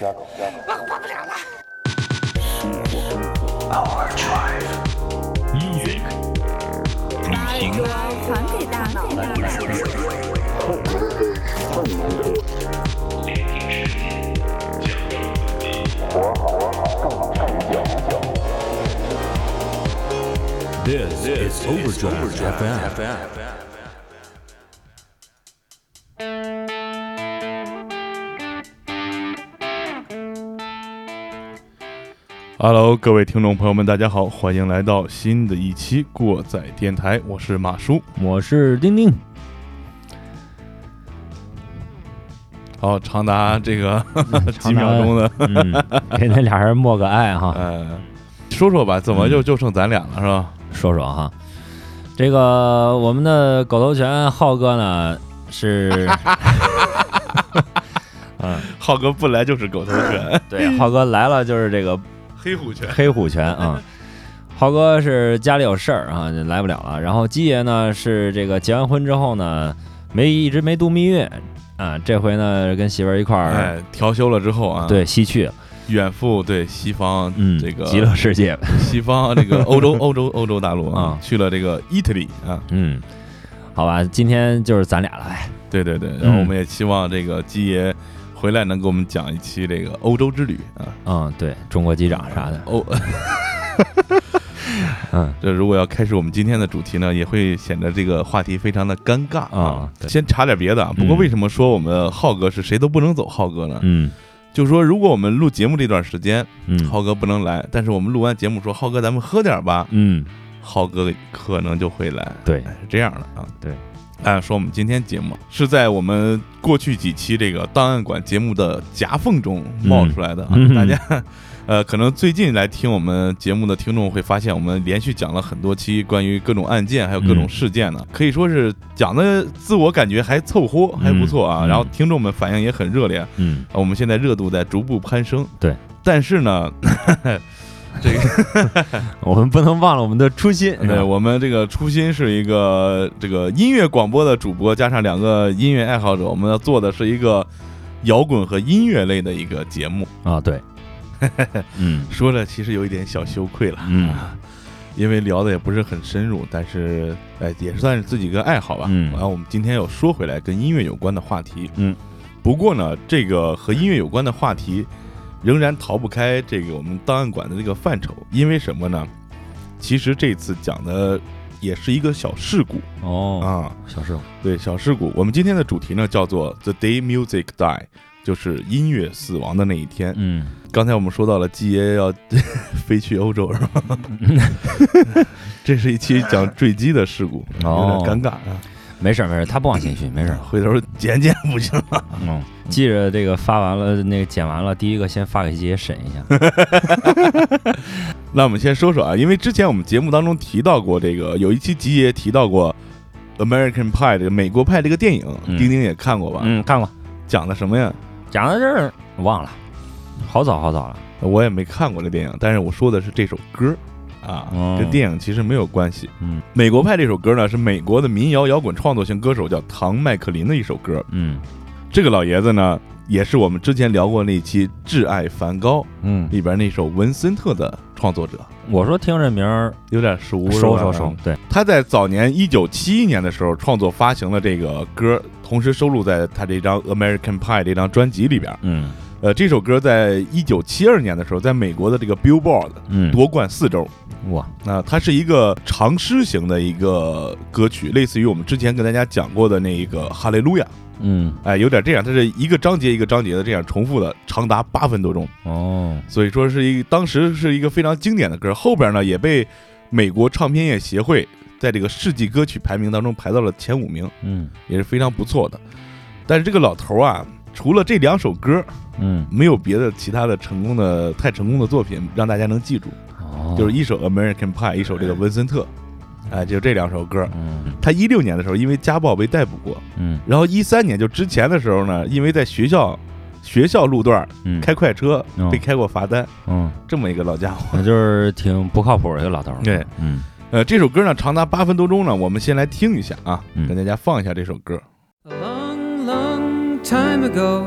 音乐旅行 Hello，各位听众朋友们，大家好，欢迎来到新的一期过载电台，我是马叔。我是丁丁，好，长达这个 几秒钟的，嗯，给那俩人默个爱哈，呃，说说吧，怎么就就剩咱俩了是吧？说说哈。这个我们的狗头拳浩哥呢是，嗯，浩哥不来就是狗头拳，对，浩哥来了就是这个黑虎拳。黑虎拳啊。浩哥是家里有事儿啊，来不了了。然后鸡爷呢是这个结完婚之后呢，没一直没度蜜月啊，这回呢跟媳妇儿一块儿、哎，调休了之后啊，，对西去了，远赴对西方，嗯，这个极乐世界，西方这个欧洲 欧洲欧洲大陆啊啊，去了这个意大利啊，嗯，好吧，今天就是咱俩了，哎，对对对，然后嗯我们也期望这个鸡爷回来能给我们讲一期这个欧洲之旅啊，嗯，对中国机长啥的，欧。嗯，这如果要开始我们今天的主题呢，也会显得这个话题非常的尴尬啊对先查点别的啊。不过嗯为什么说我们浩哥是谁都不能走浩哥呢？嗯就是说，如果我们录节目这段时间，嗯浩哥不能来，但是我们录完节目说浩哥咱们喝点吧，嗯，浩哥可能就会来。对哎，是这样的啊。对。按说我们今天节目是在我们过去几期这个档案馆节目的夹缝中冒出来的啊，嗯大家。呃，可能最近来听我们节目的听众会发现，我们连续讲了很多期关于各种案件还有各种嗯事件呢，可以说是讲的自我感觉还凑合，还不错啊。嗯然后听众们反应也很热烈，嗯，我们现在热度在逐步攀升。对，但是呢，这个 我们不能忘了我们的初心，对，我们这个初心是一个这个音乐广播的主播，加上两个音乐爱好者，我们要做的是一个摇滚和音乐类的一个节目。啊，对，嗯。说着其实有一点小羞愧了，嗯。啊，因为聊的也不是很深入，但是哎，也算是自己一个爱好吧。嗯。然后我们今天又说回来跟音乐有关的话题，嗯，不过呢，这个和音乐有关的话题仍然逃不开这个我们档案馆的这个范畴，因为什么呢？其实这次讲的也是一个小事故哦，啊，小事故，对，小事故。我们今天的主题呢叫做 “The Day Music Die”，就是音乐死亡的那一天。嗯，刚才我们说到了季爷要 飞去欧洲，是吧？这是一期讲坠机的事故，哦有点尴尬啊。没事儿没事儿，他不往心虚，没事儿，回头剪剪不行了。嗯，记着这个发完了，那个剪完了，第一个先发给吉爷审一下，那我们先说说啊，因为之前我们节目当中提到过这个，有一期吉爷提到过《American Pie》这个美国派这个电影，嗯丁丁也看过吧？嗯，看过，讲的什么呀？讲到这儿忘了，好早好早了，我也没看过这电影，但是我说的是这首歌啊，哦。跟电影其实没有关系。嗯。美国派这首歌呢，是美国的民谣摇滚创作型歌手叫唐麦克林的一首歌。嗯。这个老爷子呢，也是我们之前聊过那期《挚爱梵高》嗯，里边那首文森特的创作者，我说听这名儿有点熟，是吧？熟熟。熟，对，他在早年一九七一年的时候创作发行了这个歌，同时收录在他这张《American Pie》这张专辑里边。嗯。呃，这首歌在一九七二年的时候，在美国的这个 Billboard 嗯，夺冠四周。哇，那它是一个长诗型的一个歌曲，类似于我们之前跟大家讲过的那一个《哈利路亚》，嗯。哎，有点这样，它是一个章节一个章节的这样重复的，长达八分多钟，哦，所以说是一当时是一个非常经典的歌。后边呢也被美国唱片业协会在这个世纪歌曲排名当中排到了前五名，嗯。也是非常不错的。但是这个老头儿啊，除了这两首歌，嗯，没有别的其他的成功的太成功的作品让大家能记住，哦，就是一首《American Pie》，一首这个文森特，哎，就这两首歌。嗯。他一六年的时候因为家暴被逮捕过，嗯。然后一三年就之前的时候呢，因为在学校学校路段嗯，开快车哦被开过罚单，嗯，这么一个老家伙。那就是挺不靠谱的一个老头儿，对，嗯。呃，这首歌呢长达八分多钟呢，我们先来听一下啊，嗯。跟大家放一下这首歌。A long, long time ago,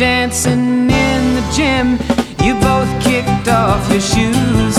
dancing in the gym. You both kicked off your shoes.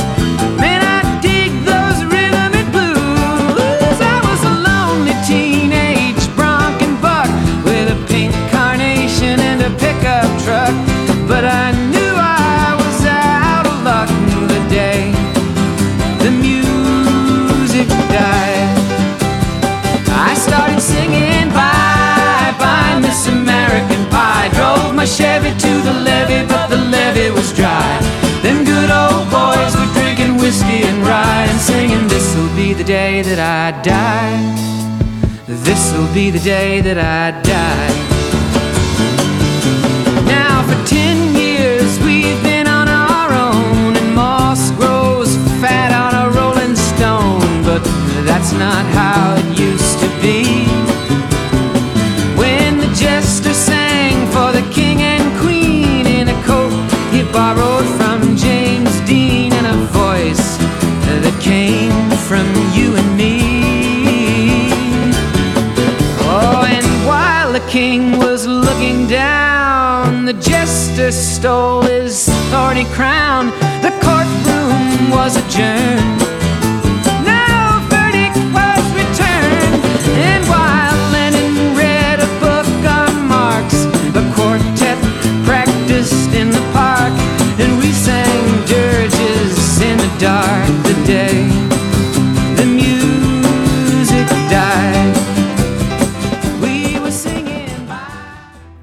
My to the levee, but the levee was dry. Them good old boys were drinking whiskey and rye and singing, This'll be the day that I die. This'll be the day that I die. Now for ten years we've been on our own, and moss grows fat on a rolling stone. But that's not how king was looking down, the jester stole his thorny crown. The courtroom was adjourned.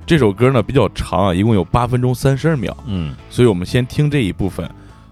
这首歌呢比较长啊，一共有八分钟三十二秒，嗯所以我们先听这一部分。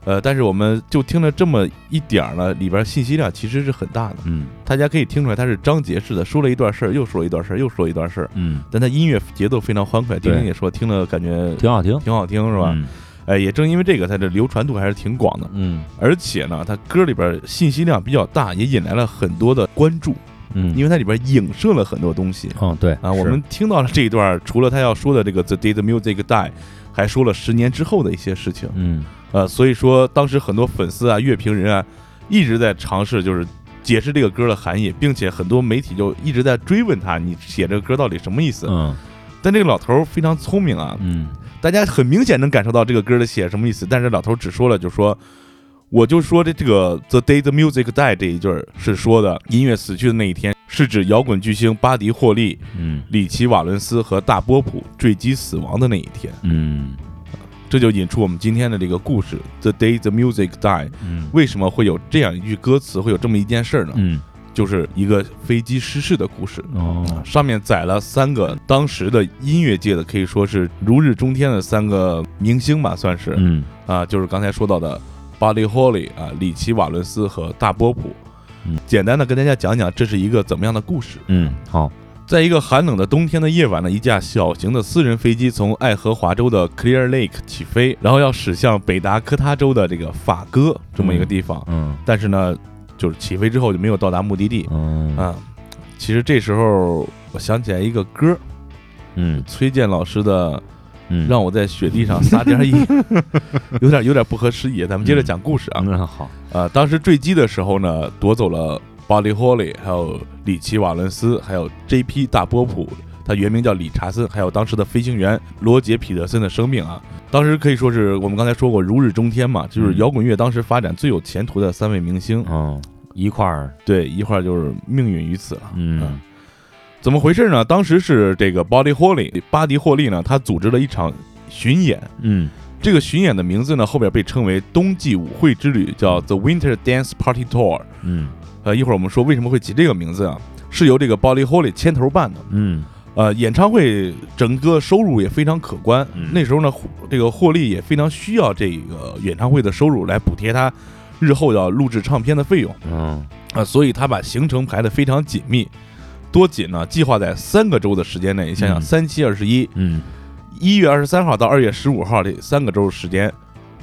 呃，但是我们就听了这么一点儿呢，里边信息量其实是很大的。嗯大家可以听出来，它是章节式的，说了一段事儿，又说了一段事儿，又说了一段事儿。嗯，但它音乐节奏非常欢快，丁丁也说听了感觉挺好听，挺好听，是吧？嗯哎，也正因为这个，它的流传度还是挺广的。嗯而且呢，它歌里边信息量比较大，也引来了很多的关注，嗯，因为它里边影射了很多东西嗯对啊。我们听到了这一段，除了他要说的这个 “the day the music die”，还说了十年之后的一些事情。嗯呃，所以说当时很多粉丝啊、乐评人啊，一直在尝试就是解释这个歌的含义，并且很多媒体就一直在追问他，你写这个歌到底什么意思？嗯但这个老头非常聪明啊，嗯大家很明显能感受到这个歌的写什么意思，但是老头只说了，就说。我就说的这个 “the day the music die” 这一句儿是说的音乐死去的那一天，是指摇滚巨星巴迪·霍利、嗯里奇·瓦伦斯和大波普坠机死亡的那一天。嗯这就引出我们今天的这个故事 “the day the music die”。嗯为什么会有这样一句歌词，会有这么一件事儿呢？嗯就是一个飞机失事的故事。哦上面载了三个当时的音乐界的可以说是如日中天的三个明星吧，算是嗯啊，就是刚才说到的巴利·霍利啊、里奇·瓦伦斯和大波普。嗯简单的跟大家讲讲这是一个怎么样的故事。嗯，好，在一个寒冷的冬天的夜晚呢，一架小型的私人飞机从爱荷华州的 Clear Lake 起飞，然后要驶向北达科他州的这个法戈这么一个地方。嗯但是呢，就是起飞之后就没有到达目的地。嗯啊，其实这时候我想起来一个歌，嗯崔健老师的嗯，《让我在雪地上撒点野》，有点有点不合时宜。咱们接着讲故事啊。嗯好，呃，当时坠机的时候呢，夺走了巴利·霍利，还有里奇·瓦伦斯，还有 J.P. 大波普，他原名叫理查森，还有当时的飞行员罗杰·彼得森的生命啊。当时可以说是我们刚才说过如日中天嘛，就是嗯摇滚乐当时发展最有前途的三位明星，嗯，一块儿，对，一块儿就是命运于此了。嗯怎么回事呢？当时是这个 Body Holly，巴迪霍利呢，他组织了一场巡演。嗯这个巡演的名字呢，后边被称为冬季舞会之旅，叫 The Winter Dance Party Tour。嗯呃，一会儿我们说为什么会起这个名字啊，是由这个 Buddy Holly 牵头办的。嗯呃，演唱会整个收入也非常可观。嗯那时候呢，这个霍利也非常需要这个演唱会的收入来补贴他日后要录制唱片的费用嗯啊、所以他把行程排得非常紧密。多紧呢？计划在三个周的时间内，你想想，嗯三七二十一，嗯一月二十三号到二月十五号这三个周时间，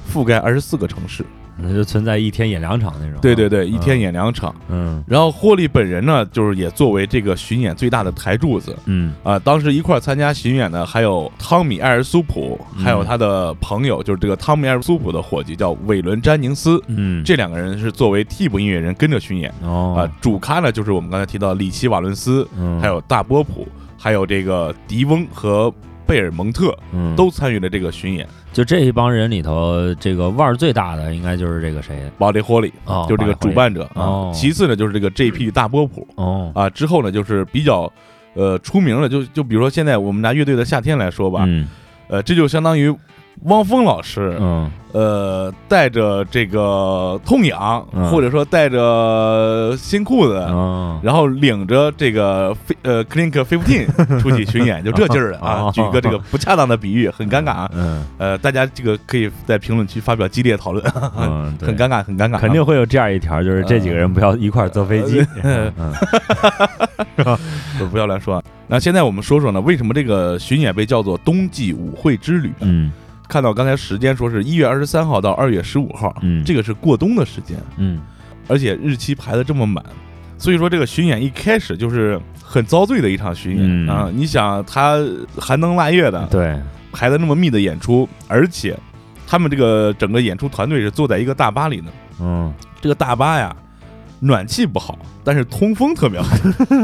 覆盖二十四个城市。那就存在一天演两场那种。对对对，一天演两场。嗯然后霍利本人呢，就是也作为这个巡演最大的台柱子嗯啊。当时一块参加巡演的还有汤米·艾尔苏普，嗯还有他的朋友，就是这个汤米·艾尔苏普的伙计叫韦伦·詹宁斯。嗯，这两个人是作为替补音乐人跟着巡演哦啊。主咖呢就是我们刚才提到里奇·瓦伦斯，嗯还有大波普，还有这个迪翁和贝尔蒙特嗯都参与了这个巡演。就这一帮人里头，这个腕儿最大的应该就是这个谁保利霍利啊，就是这个主办者啊哦。其次呢就是这个 J.P. 大波普。哦啊，之后呢，就是比较呃出名的，就就比如说现在我们拿乐队的夏天来说吧，嗯呃，这就相当于汪峰老师，嗯呃，带着这个痛痒，嗯或者说带着新裤子。嗯然后领着这个飞呃 Clink Fifteen 出去巡演，就这劲儿的啊！哦 举个这个不恰当的比喻，很尴尬啊。嗯呃，大家这个可以在评论区发表激烈讨论，嗯，很尴尬，很尴尬啊。肯定会有这样一条，就是这几个人不要一块儿坐飞机。呃嗯不不要乱说啊。那现在我们说说呢，为什么这个巡演被叫做冬季舞会之旅？嗯看到刚才时间说是一月二十三号到二月十五号，嗯这个是过冬的时间，嗯而且日期排的这么满，所以说这个巡演一开始就是很遭罪的一场巡演、嗯啊！你想他寒冬腊月的对，排的那么密的演出，而且他们这个整个演出团队是坐在一个大巴里的，嗯这个大巴呀。暖气不好，但是通风特别好，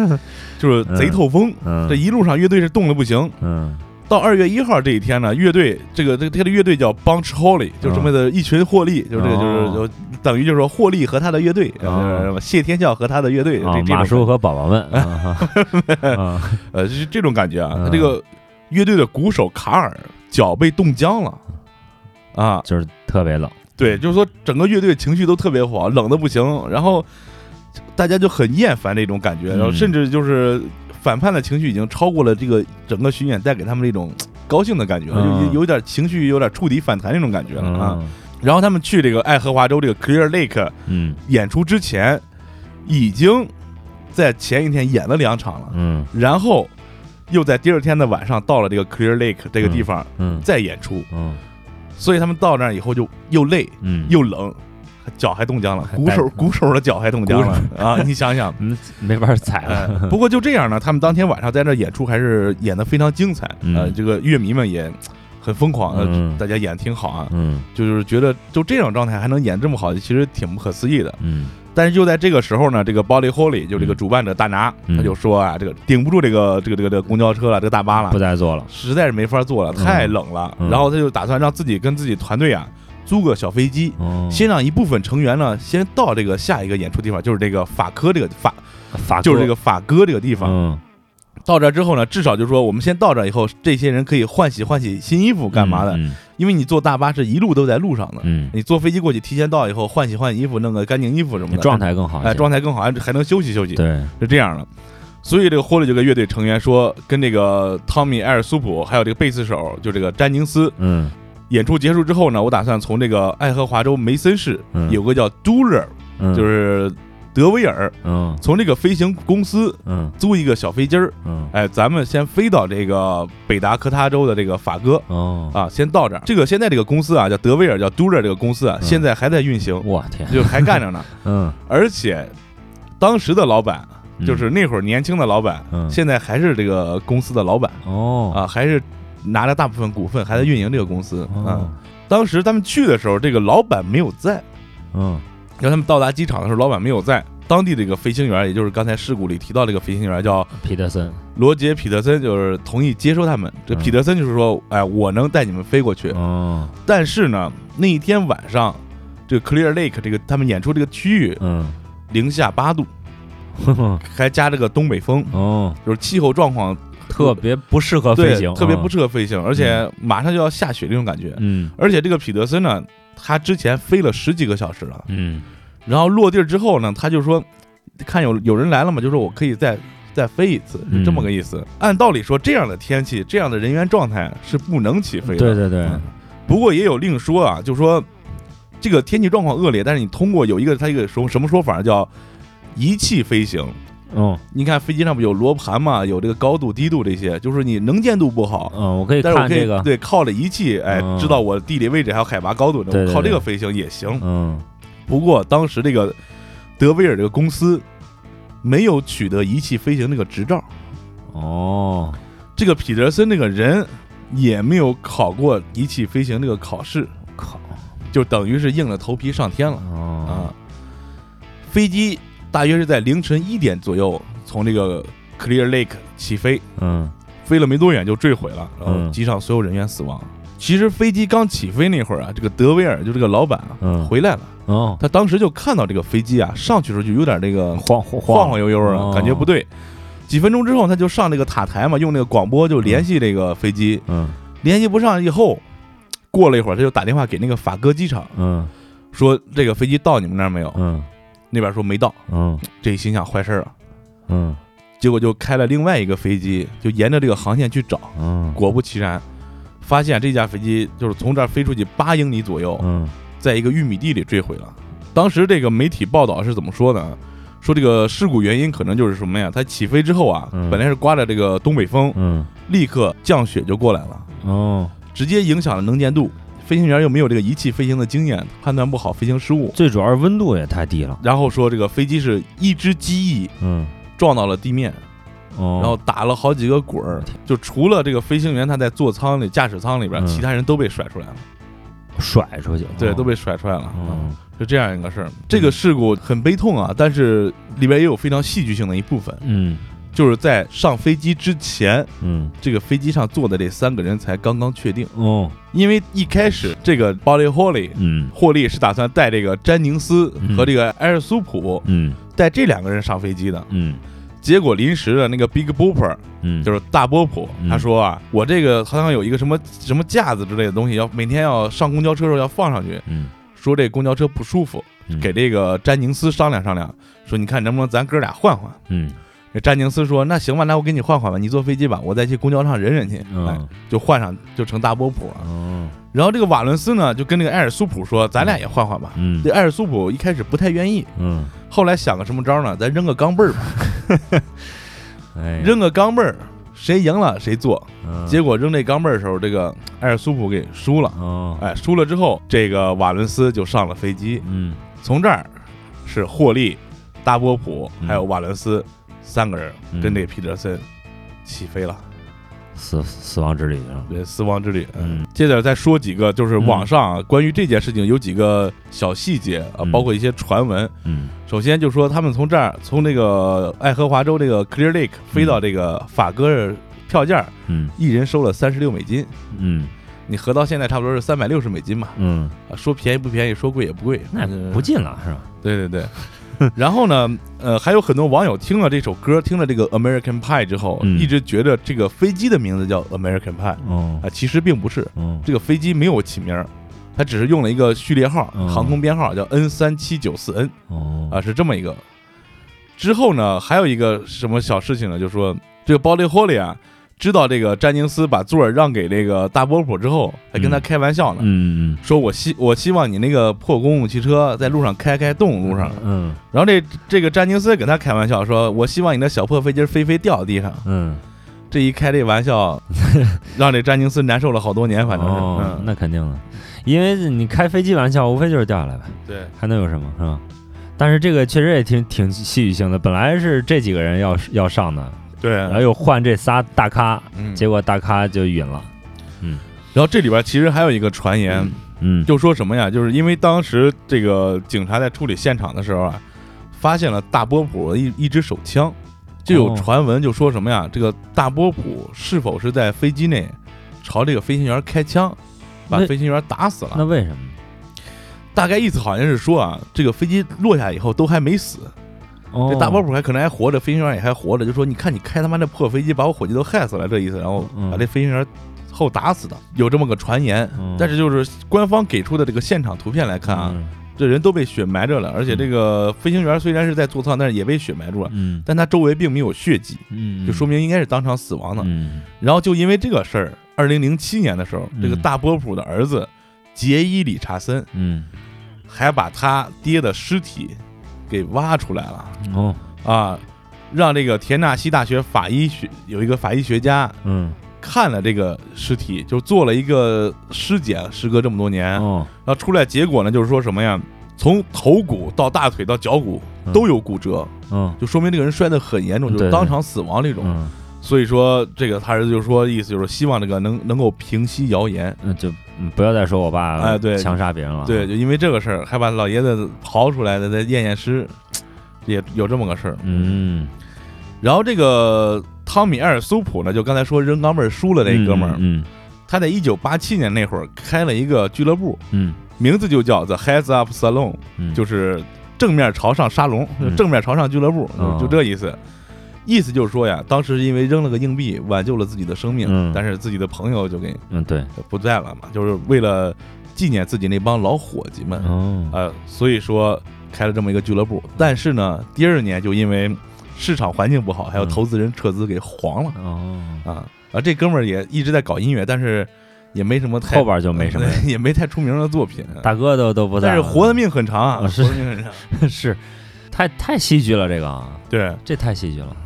就是贼透风。嗯这一路上乐队是冻得不行。嗯到二月一号这一天呢，乐队这个这个他的乐队叫 Bunch Holly，就是这么的一群获利，就是这个就是哦。就等于就是说霍利和他的乐队，谢天笑和他的乐队，马叔和宝宝们 呃就是这种感觉啊。这个乐队的鼓手卡尔脚被冻僵了啊，就是特别冷。对，就是说整个乐队情绪都特别不好，冷的不行，然后大家就很厌烦这种感觉，然后嗯。甚至就是反叛的情绪已经超过了这个整个巡演带给他们那种高兴的感觉了，嗯。有有点情绪有点触底反弹那种感觉了啊。嗯。然后他们去这个爱荷华州这个 Clear Lake 嗯。演出之前，已经在前一天演了两场了，嗯。然后又在第二天的晚上到了这个 Clear Lake 这个地方嗯。再演出，嗯。所以他们到那儿以后就又累嗯，又冷，脚还冻僵了，鼓手鼓手的脚还冻僵了啊！你想想。嗯没法踩哎了。，不过就这样呢，他们当天晚上在那演出还是演得非常精彩，嗯呃，这个乐迷们也很疯狂，呃嗯大家演得挺好啊，嗯就是觉得就这种状态还能演这么好，其实挺不可思议的。嗯但是就在这个时候呢，这个 Bolly Holly 就这个主办者大拿，嗯他就说啊，这个顶不住这个这个这个这个公交车了，这个大巴了不，再做了。实在是没法坐了，嗯太冷了。嗯然后他就打算让自己跟自己团队啊租个小飞机，哦，先让一部分成员呢先到这个下一个演出地方，就是这个法科这个法，法就是这个法哥这个地方。嗯到这之后呢，至少就是说我们先到这以后，这些人可以换洗换洗新衣服干嘛的？嗯因为你坐大巴是一路都在路上的。嗯，你坐飞机过去，提前到以后换洗换洗衣服，弄个干净衣服什么的，状态更好。哎状态更好，还还能休息休息。对，是这样的。所以这个霍利这个乐队成员说，跟这个汤米·埃尔苏普还有这个贝斯手，就这个詹宁斯，嗯演出结束之后呢，我打算从这个爱荷华州梅森市嗯。有个叫 Durer，嗯。就是德维尔，嗯。从这个飞行公司嗯。租一个小飞机儿，嗯。哎，咱们先飞到这个北达科他州的这个法哥哦，啊，先到这儿。这个现在这个公司啊，叫德维尔，叫 Durer 这个公司啊，嗯。现在还在运行，我天，就还干着呢。嗯，而且当时的老板，嗯。就是那会儿年轻的老板，嗯。现在还是这个公司的老板哦。啊，还是拿着大部分股份，还在运营这个公司啊哦。当时他们去的时候，这个老板没有在，嗯让他们到达机场的时候，老板没有在。当地的一个飞行员，也就是刚才事故里提到这个飞行员叫皮特森，罗杰·彼得森，就是同意接收他们。这嗯彼得森就是说，哎，我能带你们飞过去。哦但是呢，那一天晚上，这个 Clear Lake 这个他们演出这个区域嗯，零下八度，呵 呵还加这个东北风，哦，就是气候状况特别不适合飞行，特别不适，合飞行，而且马上就要下雪那种感觉。嗯而且这个彼得森呢，他之前飞了十几个小时了，嗯然后落地之后呢，他就说，看有有人来了嘛，就说我可以再再飞一次，是这么个意思。按道理说，这样的天气，这样的人员状态是不能起飞的。对对对，嗯不过也有另说啊，就说这个天气状况恶劣，但是你通过有一个他一个说什么说法叫仪器飞行。嗯。你看飞机上不有罗盘嘛，有这个高度、低度这些，就是你能见度不好，嗯，我可以但是我可以这个，对靠着仪器，哎，嗯。知道我地理位置还有海拔高度，对对对。靠这个飞行也行。嗯。不过当时这个德威尔这个公司没有取得仪器飞行那个执照，哦，这个彼得森那个人也没有考过仪器飞行那个考试，靠，就等于是硬着头皮上天了。哦。啊。飞机大约是在凌晨一点左右从这个 Clear Lake 起飞，嗯。飞了没多远就坠毁了，然后嗯。机上所有人员死亡。其实飞机刚起飞那会儿啊，这个德维尔就这个老板啊嗯。回来了，哦，他当时就看到这个飞机啊上去的时候就有点这个晃晃晃。晃悠悠哦。的，感觉不对。几分钟之后，他就上那个塔台嘛，用那个广播就联系这个飞机，嗯联系不上以后，过了一会儿，他就打电话给那个法哥机场，嗯说这个飞机到你们那儿没有？嗯那边说没到，嗯。这一心想坏事儿了，嗯。结果就开了另外一个飞机，就沿着这个航线去找，嗯。果不其然，发现这架飞机就是从这儿飞出去八英里左右，嗯。在一个玉米地里坠毁了。当时这个媒体报道是怎么说的？说这个事故原因可能就是什么呀？它起飞之后啊，嗯。本来是刮着这个东北风，嗯。立刻降雪就过来了，哦，直接影响了能见度。飞行员又没有这个仪器飞行的经验，判断不好飞行失误。最主要是温度也太低了，然后说这个飞机是一只机翼嗯。撞到了地面，哦，然后打了好几个滚儿，就除了这个飞行员他在座舱里、驾驶舱里边，嗯。其他人都被甩出来了，甩出去。了，对，哦。都被甩出来了。嗯是这样一个事儿。这个事故很悲痛啊，但是里边也有非常戏剧性的一部分，嗯就是在上飞机之前，嗯。这个飞机上坐的这三个人才刚刚确定，哦。因为一开始这个 Bolly Holly 嗯。霍利是打算带这个詹宁斯嗯和这个埃尔苏普嗯。带这两个人上飞机的，嗯。结果临时的那个 Big Booper 嗯，就是大波普，嗯。他说啊，我这个好像有一个什么什么架子之类的东西，要每天要上公交车的时候要放上去，嗯。说这公交车不舒服，嗯。给这个詹宁斯商量商量，说你看能不能咱哥俩换换。嗯。这詹宁斯说：“那行吧，那我给你换换吧，你坐飞机吧，我再去公交上忍忍去。哎嗯，就换上，就成大波普了。嗯然后这个瓦伦斯呢，就跟那个艾尔苏普说：“咱俩也换换吧。”嗯这艾尔苏普一开始不太愿意，嗯，后来想个什么招呢？咱扔个钢镚儿吧，哎，扔个钢镚儿，谁赢了谁坐。嗯结果扔这钢镚儿的时候，这个艾尔苏普给输了。哦哎，输了之后，这个瓦伦斯就上了飞机。嗯从这儿是霍利、大波普嗯还有瓦伦斯三个人嗯跟这皮特森起飞了。死死亡之旅是吧？对，死亡之旅。嗯，接着再说几个，就是网上啊关于这件事情有几个小细节啊，嗯包括一些传闻。嗯首先就说他们从这儿从这个爱荷华州这个 Clear Lake 飞到这个法哥儿票价，嗯一人收了三十六美金，嗯你合到现在差不多是三百六十美金嘛。嗯，啊，说便宜不便宜，说贵也不贵，那嗯不近了是吧？对对对。然后呢，呃，还有很多网友听了这首歌，听了这个 American Pie 之后，嗯一直觉得这个飞机的名字叫 American Pie 哦啊，其实并不是。哦这个飞机没有起名儿，它只是用了一个序列号，嗯航空编号叫 N 三七九四 N 哦啊，是这么一个。之后呢，还有一个什么小事情呢？就是说这个 Bolly Holly 啊，知道这个詹宁斯把座儿让给这个大波普之后，还跟他嗯。开玩笑呢，嗯。说我希我希望你那个破公共汽车在路上开开动路上。嗯。然后这这个詹宁斯跟他开玩笑说，我希望你的小破飞机飞飞掉地上。嗯，这一开这玩笑，让这詹宁斯难受了好多年，反正是。哦，嗯，那肯定的，因为你开飞机玩笑，无非就是掉下来呗，对，还能有什么是吧？但是这个确实也挺挺戏剧性的，本来是这几个人要要上的，对，然后又换这仨大咖，嗯结果大咖就晕了。嗯然后这里边其实还有一个传言，嗯，就说什么呀？就是因为当时这个警察在处理现场的时候啊，发现了大波普的一一支手枪，就有哦传闻就说什么呀？这个大波普是否是在飞机内朝这个飞行员开枪，把飞行员打死了？那为什么？大概意思好像是说啊，这个飞机落下以后都还没死，哦。这大波普还可能还活着，飞行员也还活着，就说你看你开他妈这破飞机，把我伙计都害死了，这意思，然后嗯。把这飞行员后打死的，有这么个传言。嗯。但是就是官方给出的这个现场图片来看啊，嗯。这人都被血埋着了，而且这个飞行员虽然是在座舱，但是也被血埋住了，嗯。但他周围并没有血迹，嗯，就说明应该是当场死亡的。嗯。然后就因为这个事儿，二零零七年的时候，嗯这个大波普的儿子杰伊·理查森嗯。还把他爹的尸体给挖出来了。哦。啊，让这个田纳西大学法医学有一个法医学家嗯。看了这个尸体，就做了一个尸检，时隔这么多年，哦。然后出来结果呢，就是说什么呀？从头骨到大腿到脚骨嗯。都有骨折，嗯。就说明这个人摔得很严重，就是当场死亡那种。嗯。所以说，这个他儿子就说，意思就是希望这个能能够平息谣言。嗯，就嗯不要再说我爸哎对强杀别人了。对，就因为这个事儿，还把老爷子刨出来的，再验验尸，也有这么个事儿。嗯，然后这个汤米·埃尔苏普呢，就刚才说扔钢镚儿输了那哥们儿，嗯他在一九八七年那会儿开了一个俱乐部，嗯名字就叫 The Heads Up Salon。嗯，就是正面朝上沙龙，嗯正面朝上俱乐部，就这意思。意思就是说呀，当时因为扔了个硬币挽救了自己的生命，嗯。但是自己的朋友就给嗯对。不在了嘛，就是为了纪念自己那帮老伙计们，哦。呃，所以说开了这么一个俱乐部。但是呢，第二年就因为市场环境不好，还有嗯。投资人撤资给黄了。哦，啊啊！这哥们儿也一直在搞音乐，但是也没什么太后边就没什么 也没太出名的作品。大哥都都不在了，但是活的命很长啊，啊是。活的命很长。是。太太戏剧了，这个啊。对，这太戏剧了。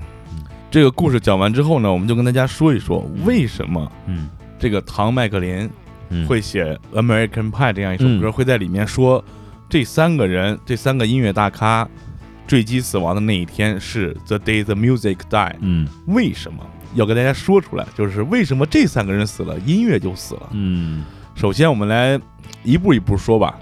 这个故事讲完之后呢，我们就跟大家说一说为什么嗯这个唐麦克林嗯会写《American Pie》这样一首歌，嗯会在里面说这三个人，这三个音乐大咖坠机死亡的那一天是 The Day the Music Die。嗯为什么要跟大家说出来？就是为什么这三个人死了，音乐就死了。嗯首先，我们来一步一步说吧。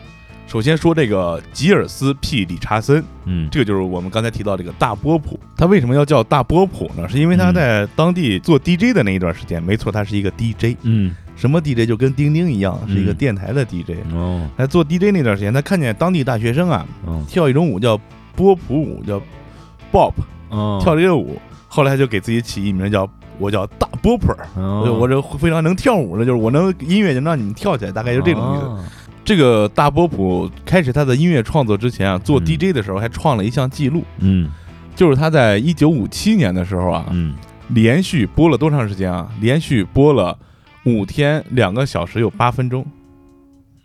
首先说这个吉尔斯 ·P. 理查森，嗯这个就是我们刚才提到这个大波普。他为什么要叫大波普呢？是因为他嗯在当地做 DJ 的那一段时间，没错，他是一个 DJ。嗯什么 DJ 就跟钉钉一样，是一个嗯电台的 DJ。哦在做 DJ 那段时间，他看见当地大学生啊哦跳一种舞叫波普舞，叫 Bop，哦跳这个舞。后来他就给自己起一名叫我叫大波普儿，我这非常能跳舞的，就是我能音乐能让你们跳起来，大概就这种意思。哦这个大波普开始他的音乐创作之前啊，做嗯。DJ 的时候还创了一项记录，嗯。就是他在一九五七年的时候啊，嗯。连续播了多长时间啊？连续播了五天两个小时有八分钟，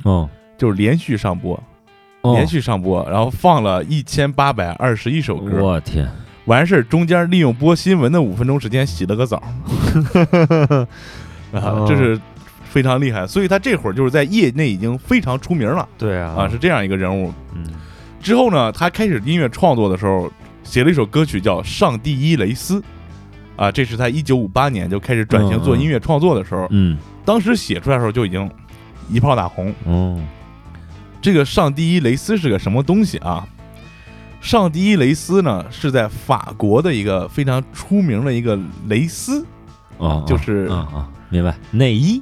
哦。就是连续上播，哦。连续上播，然后放了一千八百二十一首歌，我天。完事儿中间利用播新闻的五分钟时间洗了个澡，啊哦，这是非常厉害，所以他这会儿就是在业内已经非常出名了。对啊。啊，是这样一个人物。嗯。之后呢，他开始音乐创作的时候，写了一首歌曲叫《上帝伊雷斯》，啊，这是他一九五八年就开始转型做音乐创作的时候，嗯。当时写出来的时候就已经一炮打红。哦。这个上帝伊雷斯是个什么东西啊？上帝伊雷斯呢是在法国的一个非常出名的一个蕾丝，哦就是啊啊明白。内衣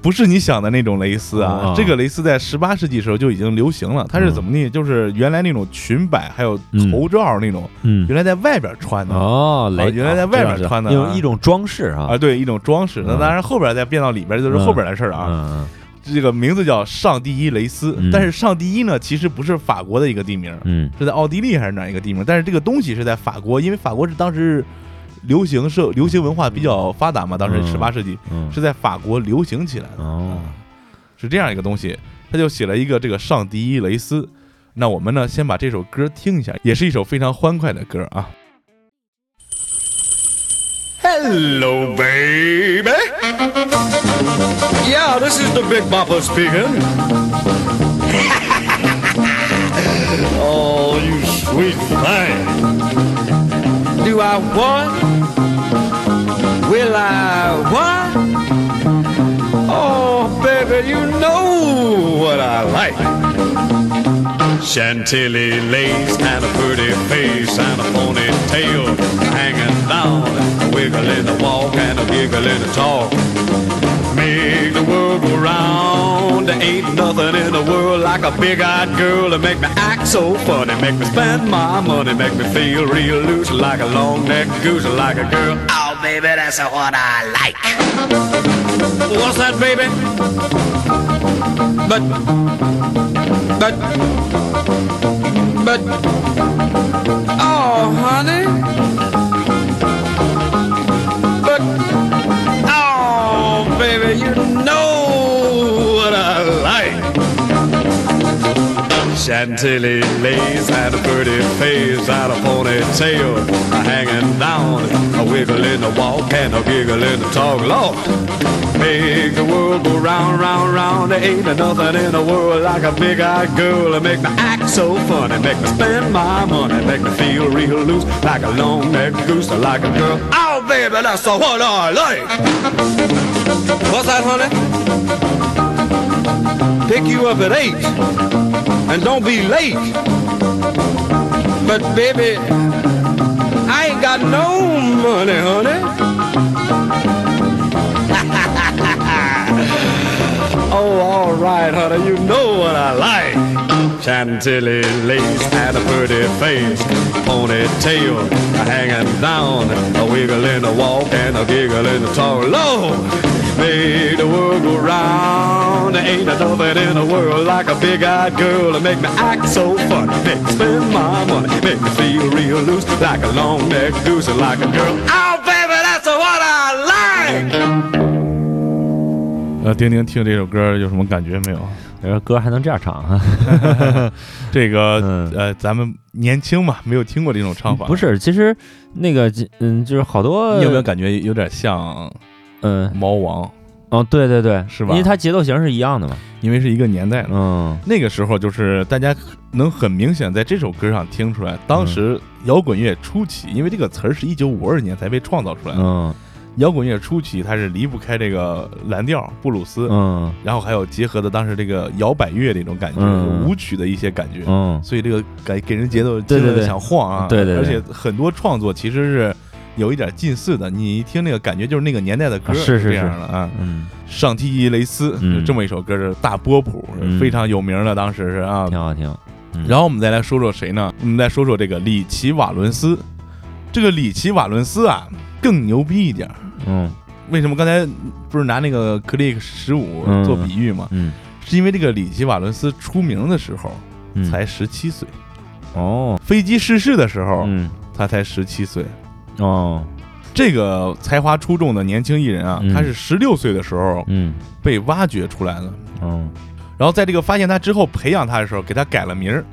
不是你想的那种蕾丝啊。哦这个蕾丝在十八世纪时候就已经流行了，它是怎么呢？就是原来那种裙摆还有头罩那种，嗯原来在外边穿的。哦原来在外边穿的啊用一种装饰啊啊，对，一种装饰。那嗯当然，后边再变到里边就是后边的事儿啊。嗯这个名字叫上帝伊雷斯，嗯但是上第一呢，其实不是法国的一个地名，嗯是在奥地利还是哪一个地名？但是这个东西是在法国，因为法国是当时流行社流行文化比较发达嘛，当时嗯十八世纪嗯是在法国流行起来的，哦，是这样一个东西。他就写了一个这个上迪伊雷斯。那我们呢，先把这首歌听一下，也是一首非常欢快的歌啊。Hello, baby. Yeah, this is the Big Bopper speaking. oh, you sweet thing. Do I want? Will I want? Oh, baby, you know what I like. Chantilly lace and a pretty face and a ponytail hanging down, a wiggle in the walk and a giggle in the talk. Make the world go round. There ain't nothing in the world like a big-eyed girl to make me act so funny, make me spend my money, make me feel real loose like a long-necked goose, like a girl. Oh, baby, that's what I like. What's that, baby? But, but, but, oh, honey. Chantilly lace and a pretty face and a ponytail a hanging down, a wiggle in the walk and a giggle in the talk. Lord, make the world go round, round, round. There ain't nothing in the world like a big-eyed girl to make me act so funny, make me spend my money, make me feel real loose like a long-necked goose, or like a girl. Oh, baby, that's what I like. What's that, honey? Pick you up at eight and don't be late. But baby, I ain't got no money, honey. oh, all right, honey, you know what I like. Chantilly lace and a pretty face, ponytail hanging down, a wiggle in the walk and a giggle in the talk. Lord, make the world go round. There ain't nothing in the world like a big-eyed girl to make me act so funny, make me spend my money, make me feel real loose like a long-necked goose, like a girl. Oh, baby, that's what I like. 呃，丁丁听这首歌有什么感觉没有？这首歌还能这样唱啊？这个、嗯呃，咱们年轻嘛，没有听过这种唱法。不，是，其实那个嗯，就是好多你有没有感觉有点像嗯。猫王？哦，对对对，是吧？因为它节奏型是一样的嘛。因为是一个年代的。嗯。那个时候就是大家能很明显在这首歌上听出来，当时摇滚乐初期，因为这个词儿是一九五二年才被创造出来的。嗯。摇滚乐初期它是离不开这个蓝调、布鲁斯，嗯。然后还有结合的当时这个摇摆乐那种感觉，嗯。舞曲的一些感觉。嗯。所以这个给给人节奏对对对。想晃啊，对对对。而且很多创作其实是有一点近似的，你一听那个感觉就是那个年代的歌，啊是是这样的啊。嗯，上提伊雷斯，嗯这么一首歌是大波普，嗯非常有名的，当时是啊。挺好听。嗯然后我们再来说说谁呢？我们再说说这个里奇瓦伦斯。这个里奇瓦伦斯啊，更牛逼一点。嗯为什么刚才不是拿那个 Click 十五嗯做比喻吗？嗯是因为这个里奇瓦伦斯出名的时候嗯，才十七岁，哦飞机失事的时候嗯他才十七岁。哦。这个才华出众的年轻艺人啊，嗯。他是十六岁的时候嗯。被挖掘出来的。嗯然后在这个发现他之后，培养他的时候，给他改了名儿。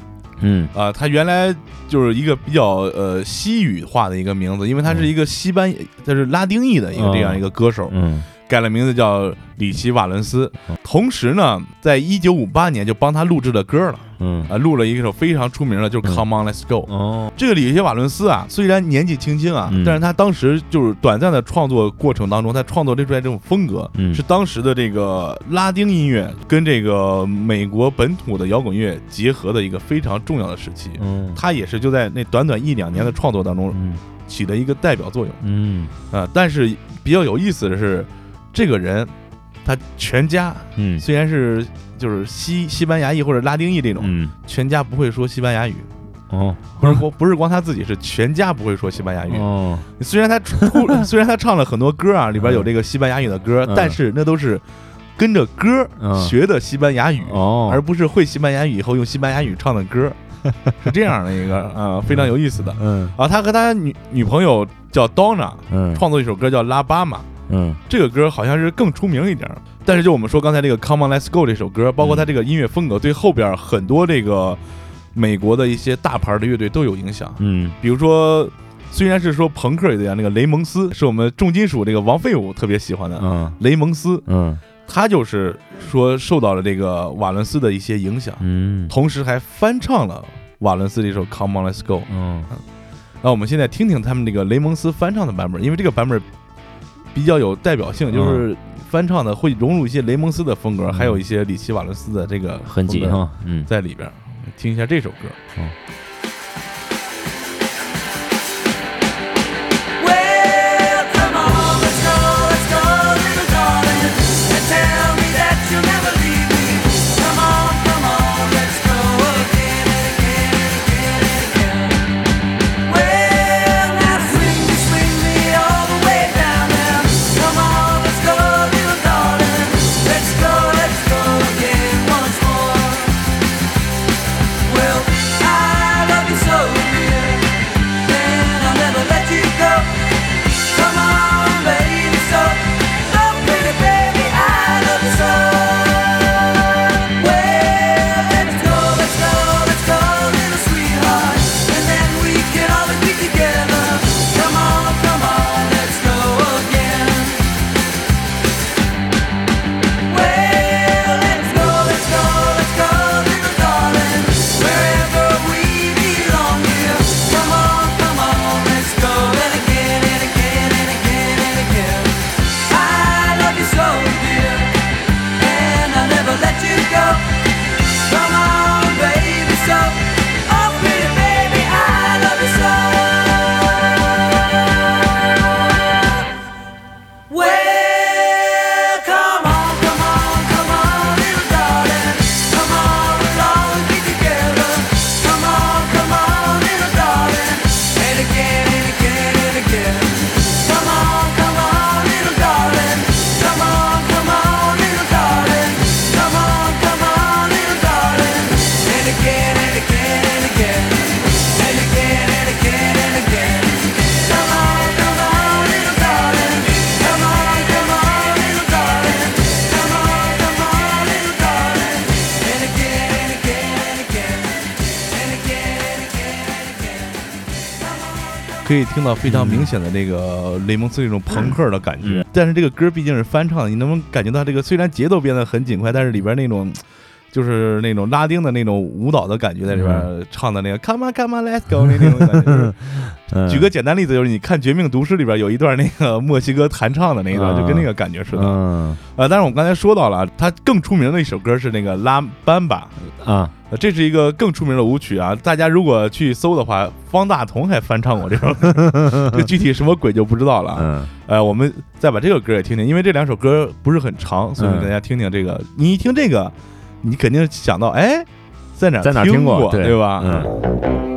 嗯。啊、他原来就是一个比较呃西语化的一个名字，因为他是一个西班，他是拉丁裔的一个哦这样一个歌手，嗯改了名字叫里奇瓦伦斯。哦。同时呢，在一九五八年就帮他录制了歌了，嗯。啊，录了一首非常出名的，就是嗯。Come On Let's Go。哦。这个里奇瓦伦斯啊，虽然年纪轻轻啊，嗯。但是他当时就是短暂的创作过程当中，他创作出来这种风格，嗯。是当时的这个拉丁音乐跟这个美国本土的摇滚乐结合的一个非常重要的时期。嗯。他也是就在那短短一两年的创作当中嗯。起的一个代表作用。嗯。啊、但是比较有意思的是，这个人他全家嗯。虽然是就是西西班牙裔或者拉丁裔这种，嗯。全家不会说西班牙语。哦。不是光不是光他自己，是全家不会说西班牙语。哦。虽然他出，虽然他唱了很多歌啊，里边有这个西班牙语的歌，嗯。但是那都是跟着歌嗯。学的西班牙语，哦，而不是会西班牙语以后用西班牙语唱的歌。是这样的一个呃非常有意思的。嗯。啊。他和他女女朋友叫 Donna 嗯。创作一首歌叫《拉巴马》，嗯这个歌好像是更出名一点儿。但是就我们说刚才这个《Come On Let's Go》这首歌，包括它这个音乐风格，对后边很多这个美国的一些大牌的乐队都有影响。嗯比如说，虽然是说朋克乐队啊，那个雷蒙斯是我们重金属这个王废物特别喜欢的。嗯雷蒙斯，嗯他就是说受到了这个瓦伦斯的一些影响，嗯同时还翻唱了瓦伦斯这首《Come On Let's Go》。嗯那我们现在听听他们这个雷蒙斯翻唱的版本，因为这个版本比较有代表性，就是翻唱的会融入一些雷蒙斯的风格，嗯还有一些里奇瓦伦斯的这个痕迹嗯在里边。听一下这首歌。Well, 可以听到非常明显的那个雷蒙斯那种朋克的感觉，嗯。但是这个歌毕竟是翻唱的，你能不能感觉到这个虽然节奏变得很紧快，但是里边那种就是那种拉丁的那种舞蹈的感觉在里边唱的那个 Come on Come on Let's Go 那那种感觉。就是。嗯，举个简单例子，就是你看《绝命毒师》里边有一段那个墨西哥弹唱的那一段，嗯。就跟那个感觉似的。嗯。呃，但是我们刚才说到了，他更出名的一首歌是那个《拉班巴》，啊。呃这是一个更出名的舞曲啊。大家如果去搜的话，方大同还翻唱过这首歌，这具体什么鬼就不知道了呃，我们再把这个歌也听听，因为这两首歌不是很长，所以嗯大家听听这个。你一听这个，你肯定想到，哎，在哪在哪儿听听过对对吧？嗯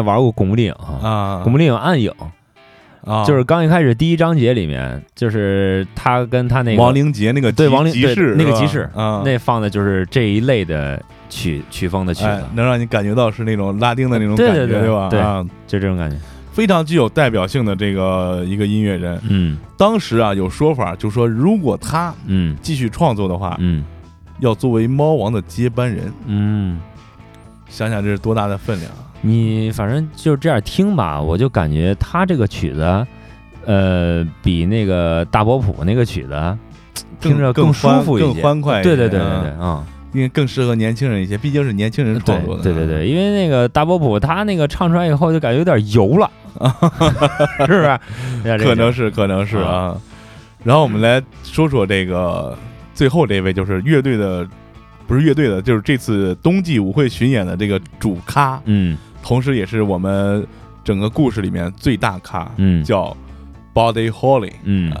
也玩过《古墓丽影》，啊《古墓丽影：暗影》啊，就是刚一开始第一章节里面，就是他跟他那个亡灵节那个对亡灵对集市那个集市啊，那放的就是这一类的曲曲风的曲能让你感觉到是那种拉丁的那种对感觉，对吧？对就这种感觉。非常具有代表性的这个一个音乐人。嗯。当时啊有说法，就说如果他嗯。继续创作的话，嗯。要作为猫王的接班人。嗯，想想这是多大的分量啊！你反正就是这样听吧，我就感觉他这个曲子，呃，比那个大波普那个曲子听着更舒服一更些。欢快一些，对对对对啊对，啊、因为更适合年轻人一些，毕竟是年轻人对创作的。对对对，因为那个大波普他那个唱出来以后就感觉有点油了，是不是？可能是可能是啊。然后我们来说说这个最后这位，就是乐队的，不是乐队的，就是这次冬季舞会巡演的这个主咖，嗯同时也是我们整个故事里面最大咖，嗯。叫 Body Holly。嗯。啊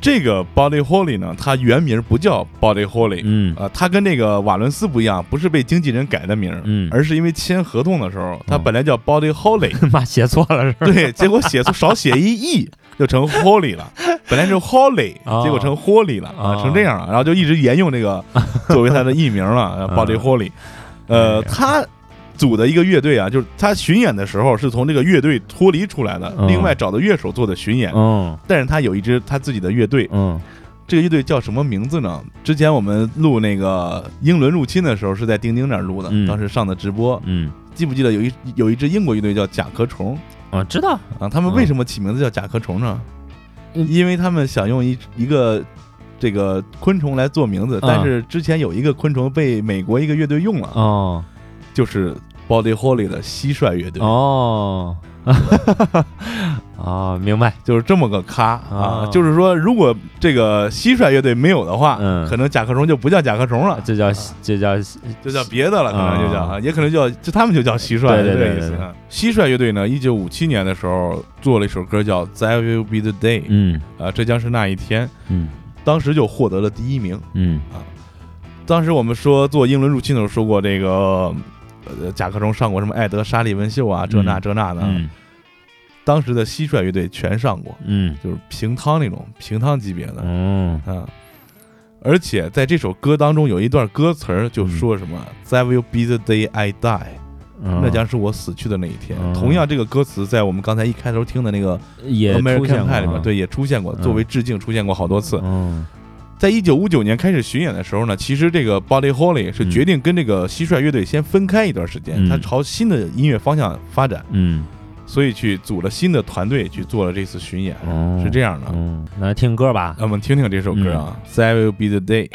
这个 Body Holly 呢，它原名不叫 Body Holly，嗯。啊，他跟那个瓦伦斯不一样，不是被经纪人改的名，嗯。而是因为签合同的时候，他嗯本来叫 Body Holly，妈写错了是吧？对，结果写错少写一 e 就成 Holly 了，本来是 Holly，哦。结果成 Holly 了啊，哦。成这样了，然后就一直沿用这个作为他的艺名了 呃，Body Holly。呃，他组的一个乐队啊，就是他巡演的时候是从这个乐队脱离出来的，嗯。另外找的乐手做的巡演，嗯。但是他有一支他自己的乐队，嗯。这个乐队叫什么名字呢？之前我们录那个英伦入侵的时候是在钉钉那儿录的，嗯。当时上的直播，嗯，记不记得有一有一支英国乐队叫甲壳虫？我知道，啊？他们为什么起名字叫甲壳虫呢？嗯。因为他们想用一一个这个昆虫来做名字，但是之前有一个昆虫被美国一个乐队用了，哦就是 Body Holly 的蟋蟀乐队。哦，啊，明白，就是这么个咖啊哦！就是说，如果这个蟋蟀乐队没有的话，嗯可能甲壳虫就不叫甲壳虫了，就叫就叫就叫别的了，可能就叫啊啊，也可能叫就他们就叫蟋蟀，对对对。蟋蟀乐队呢，一九五七年的时候做了一首歌叫《There Will Be the Day》，嗯啊，这将是那一天，嗯当时就获得了第一名。嗯啊当时我们说做英伦入侵的时候说过，这个呃甲壳虫上过什么艾德沙利文秀啊，这那嗯这那的。嗯当时的蟋蟀乐队全上过，嗯就是平汤那种平汤级别的。嗯啊。而且在这首歌当中有一段歌词儿就说什么、“That will be the day I die”，、嗯，那将是我死去的那一天。嗯同样，这个歌词在我们刚才一开头听的那个 American 现 Pie 里面，对，也出现过，嗯作为致敬出现过好多次。嗯在一九五九年开始巡演的时候呢，其实这个 Body Holly 是嗯。决定跟这个蟋蟀乐队先分开一段时间，嗯。他朝新的音乐方向发展，嗯。所以去组了新的团队去做了这次巡演，哦。是这样的。嗯，来听歌吧，那我们听听这首歌啊，That will be the day。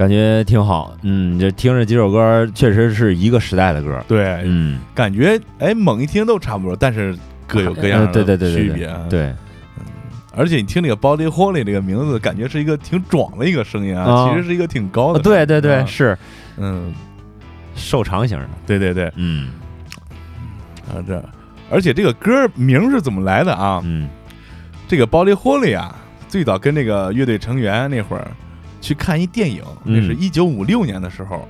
感觉挺好。嗯，这听着几首歌，确实是一个时代的歌。对，嗯，感觉哎猛一听都差不多，但是各有各样的呃 对对对区别对，嗯，而且你听这个 Body Holly 这个名字，感觉是一个挺壮的一个声音啊，啊其实是一个挺高哦的。对对对，啊是嗯，瘦长型的。对对对，嗯啊这，而且这个歌名是怎么来的啊？嗯这个 Body Holly 啊，最早跟那个乐队成员那会儿去看一电影，那是嗯一九五六年的时候，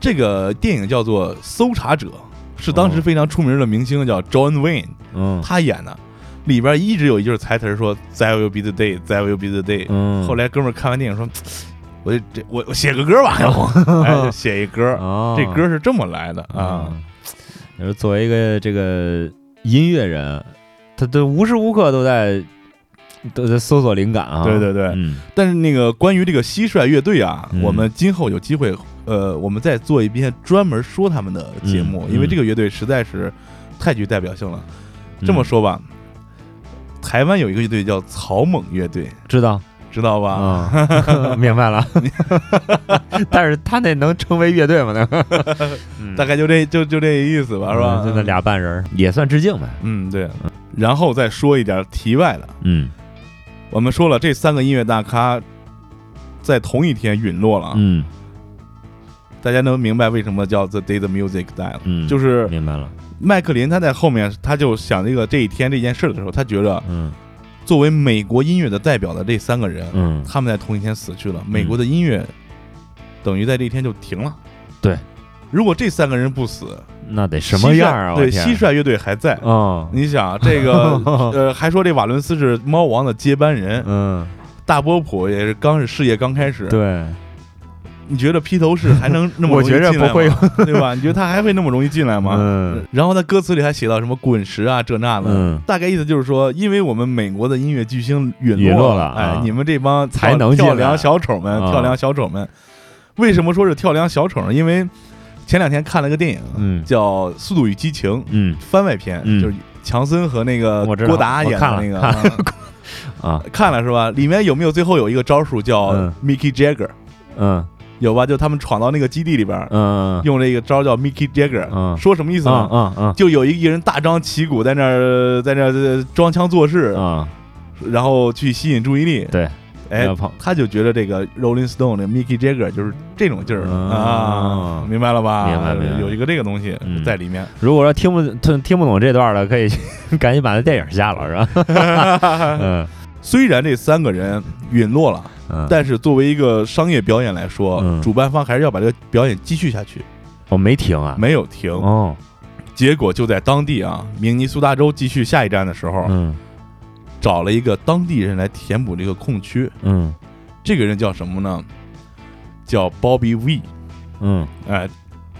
这个电影叫做《搜查者》，是当时哦非常出名的明星叫 John Wayne，嗯他演的。里边一直有一句台词说 “That will be the day, that will be the day”。嗯，后来哥们儿看完电影说：“我这我我写个歌吧，要不 哎写一歌。哦，这歌是这么来的啊。嗯，就是作为一个这个音乐人，他都无时无刻都在都在搜索灵感啊。对对对嗯但是那个关于这个蟋蟀乐队啊，嗯我们今后有机会，呃，我们再做一篇专门说他们的节目，嗯因为这个乐队实在是太具代表性了。嗯这么说吧，台湾有一个乐队叫草蜢乐队，知道知道吧？啊，明白了。但是他那能成为乐队吗？那 大概就这就就这意思吧，是吧？那俩半人也算致敬呗。嗯，对。然后再说一点题外的，嗯我们说了这三个音乐大咖在同一天陨落了啊，嗯大家能明白为什么叫 The Day the Music Died 了？嗯，就是明白了。麦克林他在后面他就想这个这一天这件事的时候，他觉得嗯作为美国音乐的代表的这三个人，嗯他们在同一天死去了，美国的音乐等于在这一天就停了。对，如果这三个人不死，那得什么样啊？对，蟋蟀乐队还在。哦，你想这个 呃，还说这瓦伦斯是猫王的接班人，嗯，大波普也是刚是事业刚开始。，对，你觉得披头士还能那么我容易进来 觉着不会吗，对吧？你觉得他还会那么容易进来吗？嗯。然后他歌词里还写到什么滚石啊这那的，嗯。大概意思就是说，因为我们美国的音乐巨星陨陨落了了，哎啊，你们这帮才能跳梁小丑们，啊。跳梁小丑们，为什么说是跳梁小丑呢？因为前两天看了个电影，嗯。叫《速度与激情》嗯。番外篇，嗯。就是强森和那个郭达演的那个，看 啊。啊看了是吧？里面有没有最后有一个招数叫嗯。Mickey Jagger？嗯。有吧？就他们闯到那个基地里边，嗯用这个招叫 Mickey Jagger，嗯。说什么意思呢？嗯嗯就有一个人大张旗鼓在那儿在那装腔作势，嗯，然后去吸引注意力。对，哎他就觉得这个 Rolling Stone 的 Mickey Jagger 就是这种劲儿嗯。啊，明白了吧？明白明白。有一个这个东西嗯。在里面。如果说听不听听不懂这段的，可以 赶紧把那电影下了，是吧？嗯。虽然这三个人陨落了，嗯，但是作为一个商业表演来说，嗯。主办方还是要把这个表演继续下去，我没停啊，没有停。哦，结果就在当地啊，明尼苏达州继续下一站的时候，嗯找了一个当地人来填补这个空缺。嗯这个人叫什么呢？叫 Bobby V。嗯哎，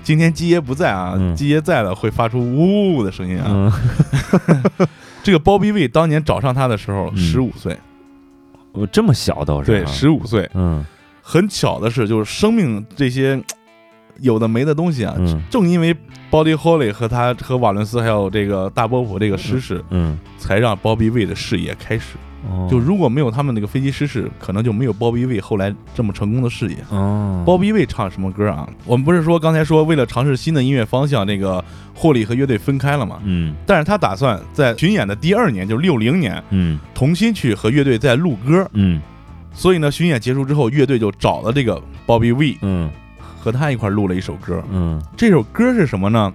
今天基爷不在啊，嗯基爷在了会发出呜呜的声音啊。嗯，这个 Bobby V 当年找上他的时候嗯十五岁，我这么小都是对，啊十五岁。嗯很巧的是，就是生命这些有的没的东西啊，嗯正因为 Body Holly 和他和瓦伦斯还有这个大波普这个失事，嗯，才让 Bobby 的事业开始。哦就如果没有他们那个飞机失事，可能就没有 Bobby 后来这么成功的事业。哦，Bobby 唱什么歌啊？我们不是说刚才说为了尝试新的音乐方向，那个霍利和乐队分开了嘛？嗯但是他打算在巡演的第二年，就是六零年，嗯重新去和乐队再录歌。嗯所以呢，巡演结束之后，乐队就找了这个 Bobby 嗯和他一块儿录了一首歌。嗯这首歌是什么呢？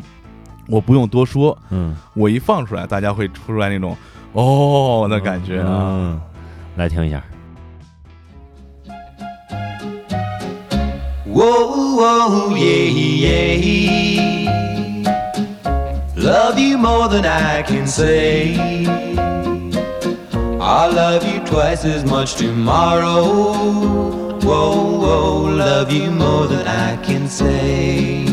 我不用多说，嗯我一放出来，大家会出出来那种哦的感觉啊。嗯，来听一下. Love you more than I can say. I'll love you twice as much tomorrow. Whoa, whoa, love you more than I can say.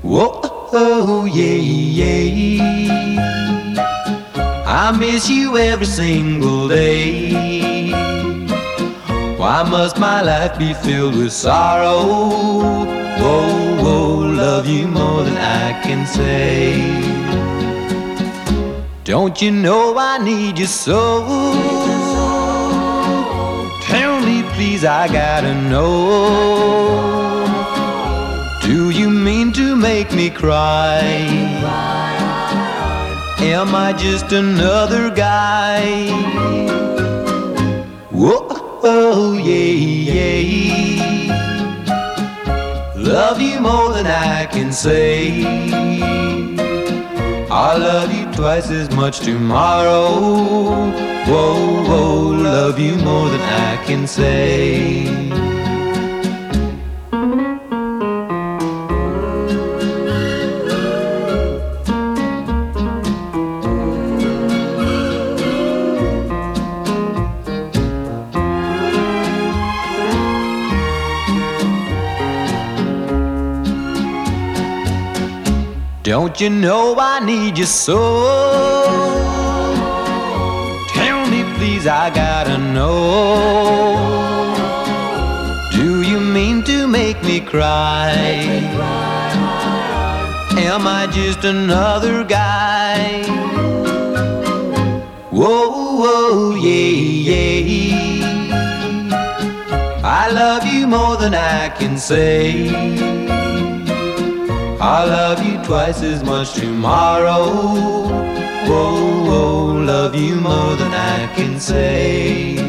Whoa, oh, yeah, yeah. I miss you every single day. Why must my life be filled with sorrow? Whoa, whoa, love you more than I can say. Don't you know I need you so? Tell me, please, I gotta know. Do you mean to make me cry? Am I just another guy? Whoa, oh, yeah, yeah. Love you more than I can say. I'll love you twice as much tomorrow. Whoa, whoa, love you more than I can say. Don't you know I need you so? I gotta know. Do you mean to make me cry? Am I just another guy? Whoa, whoa, yeah, yeah. I love you more than I can say. I love you twice as much tomorrow. Whoa, whoa, love you more than I can say.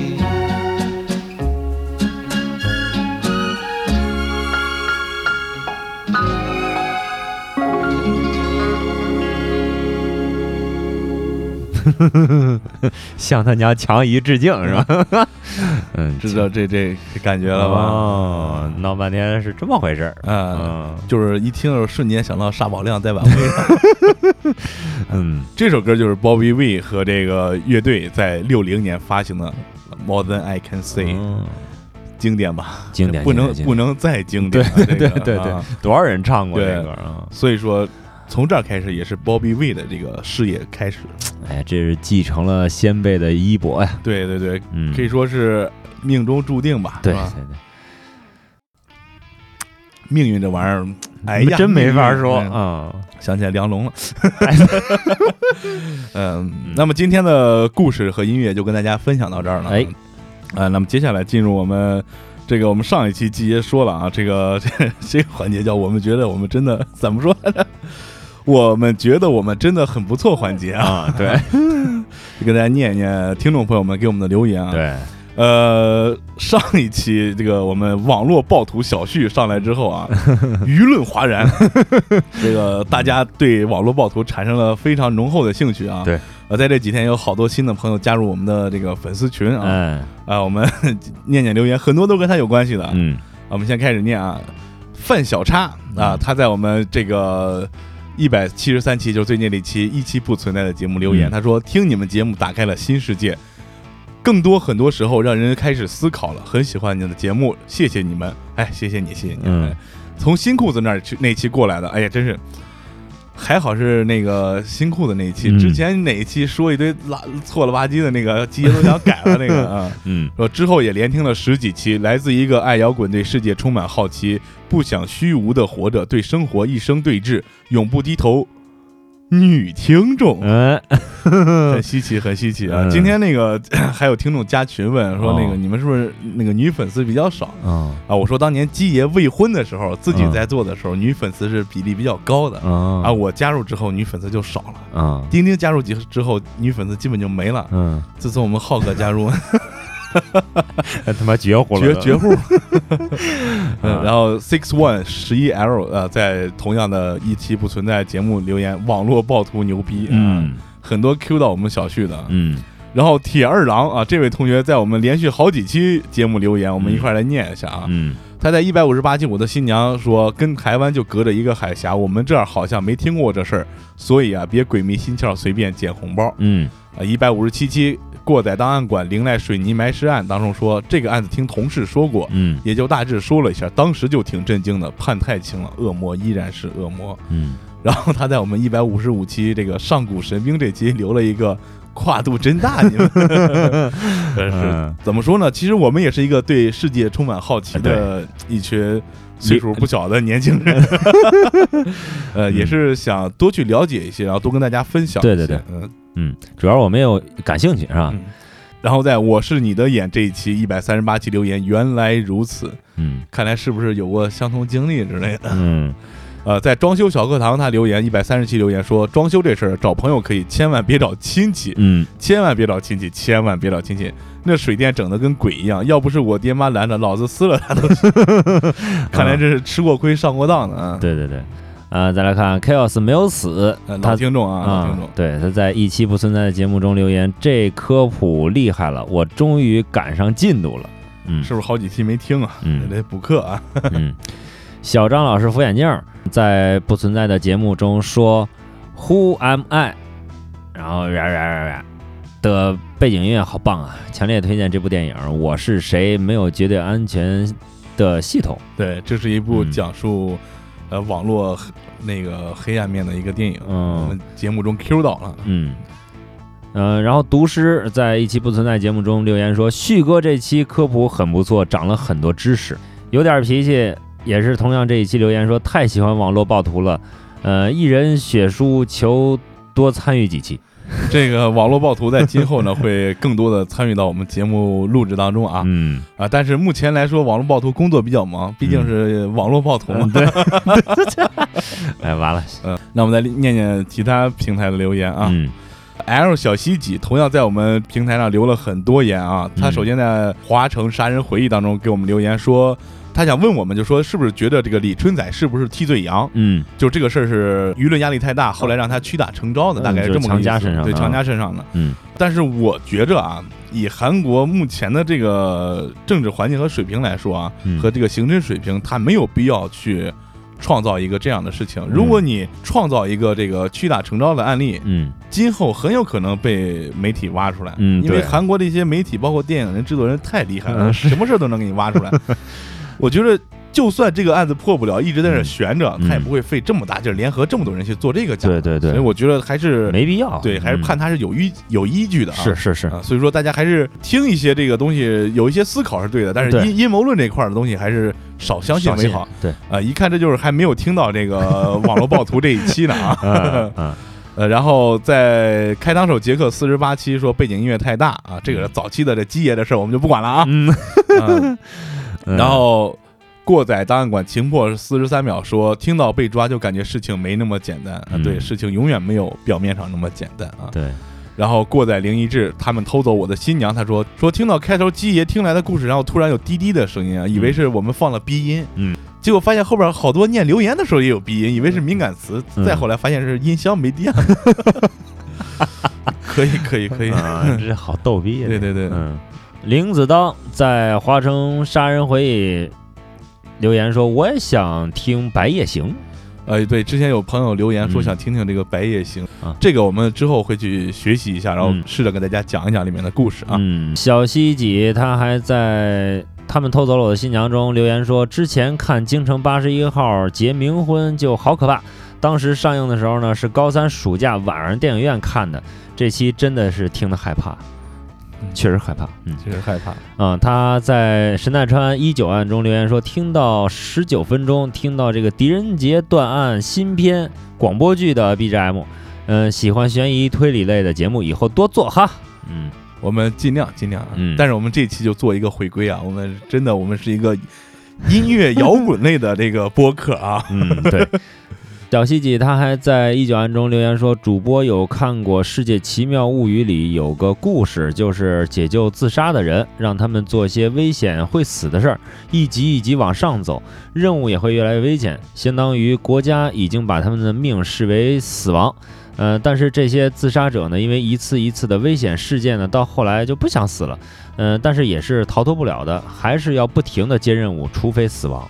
向他娘强姨致敬是吧？嗯，知道这这这感觉了吧？哦，闹半天是这么回事儿。嗯，嗯就是一听就瞬间想到沙宝亮在晚会上。嗯，这首歌就是 Bobby V 和这个乐队在六零年发行的《More Than I Can Say》，嗯经典吧？经典不能不能再经典对对对对啊，多少人唱过对这歌啊？所以说从这儿开始也是 Bobby V 的这个事业开始。哎，这是继承了先辈的衣钵呀。对对对，嗯，可以说是命中注定吧？对对对，命运这玩意儿，哎呀，真没法说啊。想起来梁龙了。嗯，那么今天的故事和音乐就跟大家分享到这儿了。哎，呃，那么接下来进入我们这个我们上一期季爷说了啊，这个这 这个环节叫我们觉得我们真的怎么说来着？我们觉得我们真的很不错环节啊，啊，对。就跟大家念一念听众朋友们给我们的留言啊。，对，呃，上一期这个我们网络暴徒小旭上来之后啊，舆论哗然，这个大家对网络暴徒产生了非常浓厚的兴趣啊。对，呃，在这几天有好多新的朋友加入我们的这个粉丝群啊，嗯。啊，我们念念留言，很多都跟他有关系的。嗯。我们先开始念啊，范小叉啊，他在我们这个一百七十三期，就是最近那期一期不存在的节目留言，嗯。他说听你们节目打开了新世界，更多很多时候让人开始思考了，很喜欢你的节目，谢谢你们，哎，谢谢你，谢谢你，嗯。哎从新裤子那儿去那期过来的，哎呀，真是。还好是那个新裤子那一期，嗯。之前哪一期说一堆拉错了吧唧的那个，季爷都想改了那个啊。嗯。说之后也连听了十几期，来自一个爱摇滚、对世界充满好奇、不想虚无的活着、对生活一生对峙、永不低头女听众，嗯 很稀奇，很稀奇啊！嗯今天那个 还有听众加群问说，那个哦你们是不是那个女粉丝比较少嗯啊？我说当年基爷未婚的时候，自己嗯在做的时候，女粉丝是比例比较高的啊。啊我加入之后，女粉丝就少了。啊丁丁加入之之后，女粉丝基本就没了。嗯，自从我们浩哥加入，他妈绝户了，绝绝户。啊嗯，然后 six one 十一 L 呃，在同样的一期不存在节目留言，网络暴徒牛逼，嗯，很多 Q 到我们小旭的。嗯然后铁二郎啊，这位同学在我们连续好几期节目留言，我们一块来念一下啊。嗯他在一百五十八期，我的新娘说，跟台湾就隔着一个海峡，我们这儿好像没听过这事儿，所以啊，别鬼迷心窍，随便捡红包。嗯啊，一百五十七期过载档案馆灵濑水泥埋尸案当中说，这个案子听同事说过，嗯。也就大致说了一下，当时就挺震惊的，判太轻了，恶魔依然是恶魔。嗯。然后他在我们一百五十五期这个上古神兵这期留了一个跨度真大，你们。这 是。嗯怎么说呢？其实我们也是一个对世界充满好奇的一群岁数不小的年轻人，呃，也是想多去了解一些，然后多跟大家分享。对对对。嗯嗯，主要我没有感兴趣是吧？嗯然后在我是你的眼这一期一百三十八期留言，原来如此，嗯看来是不是有过相同经历之类的？嗯 呃，在装修小课堂他留言一百三十期留言说，装修这事儿找朋友可以，千万别找亲戚，嗯，千万别找亲戚，千万别找亲戚。那水电整的跟鬼一样，要不是我爹妈拦着，老子撕了他都行。看来这是吃过亏上过当的啊！对对对。啊、再来看 Chaos 没有死，老听众啊，老啊听众，，对，他在一期不存在的节目中留言，这科普厉害了，我终于赶上进度了。嗯，是不是好几期没听啊？嗯得补课啊。嗯，小张老师扶眼镜儿在不存在的节目中说 “Who am I”，然后呀呀呀呀的背景音乐好棒啊！强烈推荐这部电影《我是谁》，没有绝对安全的系统。对，这是一部嗯讲述呃网络那个黑暗面的一个电影，嗯。我们节目中 Q 到了。嗯，呃，然后读诗在一期不存在节目中留言说，旭哥这期科普很不错，长了很多知识，有点脾气，也是同样这一期留言说太喜欢网络暴徒了，呃，一人血书求多参与几期，这个网络暴徒在今后呢会更多的参与到我们节目录制当中啊嗯，啊！但是目前来说，网络暴徒工作比较忙，毕竟是网络暴徒嘛。对，哎，完了，嗯，那我们再念念其他平台的留言啊。嗯 L 小西几同样在我们平台上留了很多言啊。他嗯首先在《华城杀人回忆》当中给我们留言说，他想问我们，就说是不是觉得这个李春仔是不是替罪羊？嗯就这个事儿是舆论压力太大，后来让他屈打成招的，嗯大概是这么个意思对，强加身上的。嗯但是我觉着啊，以韩国目前的这个政治环境和水平来说啊，嗯和这个刑侦水平，他没有必要去创造一个这样的事情。如果你创造一个这个屈打成招的案例，嗯今后很有可能被媒体挖出来。嗯对因为韩国的一些媒体，包括电影人、制作人太厉害了，嗯什么事都能给你挖出来。我觉得。就算这个案子破不了，一直在那悬着，嗯他也不会费这么大劲儿联合这么多人去做这个假。对对对所以我觉得还是没必要，对，还是嗯判他是有依有依据的啊。是是是，啊，所以说大家还是听一些这个东西，有一些思考是对的，但是对阴阴谋论这块儿的东西还是少相信为好。对，啊。一看这就是还没有听到这个 网络暴徒这一期呢啊。嗯 嗯呃，然后在开膛手杰克四十八期说背景音乐太大啊，这个早期的这基爷的事儿我们就不管了啊。嗯，嗯 嗯。然后过载档案馆情破四十三秒说，听到被抓就感觉事情没那么简单。啊，嗯。对，事情永远没有表面上那么简单啊。对，然后过载灵一志他们偷走我的新娘，他说说听到开头鸡爷听来的故事，然后突然有滴滴的声音啊，以为是我们放了鼻音，嗯，结果发现后边好多念留言的时候也有鼻音，以为是敏感词，嗯。再后来发现是音箱没电。了。可以可以可以，啊，这好逗逼啊，对对对。嗯，林子当在《花城杀人回忆》留言说，我也想听《白夜行》。呃，对，之前有朋友留言说嗯想听听这个《白夜行》啊这个我们之后会去学习一下，然后嗯试着给大家讲一讲里面的故事啊。嗯，小西几他还在他们偷走了我的新娘中留言说，之前看京城八十一号结冥婚就好可怕。当时上映的时候呢，是高三暑假晚上电影院看的。这期真的是听得害怕，确实害怕。嗯确实害怕，嗯，他在神奈川一九案中留言说，听到十九分钟，听到这个狄仁杰断案新篇广播剧的 BGM，嗯、喜欢悬疑推理类的节目，以后多做哈。嗯，我们尽量尽量啊。嗯但是我们这期就做一个回归啊，我们真的我们是一个音乐摇滚类的这个播客啊。嗯，对。小西几他还在一九案中留言说，主播有看过《世界奇妙物语》里有个故事，就是解救自杀的人，让他们做些危险会死的事儿，一级一级往上走，任务也会越来越危险，相当于国家已经把他们的命视为死亡。呃，但是这些自杀者呢，因为一次一次的危险事件呢，到后来就不想死了。嗯、但是也是逃脱不了的，还是要不停的接任务，除非死亡。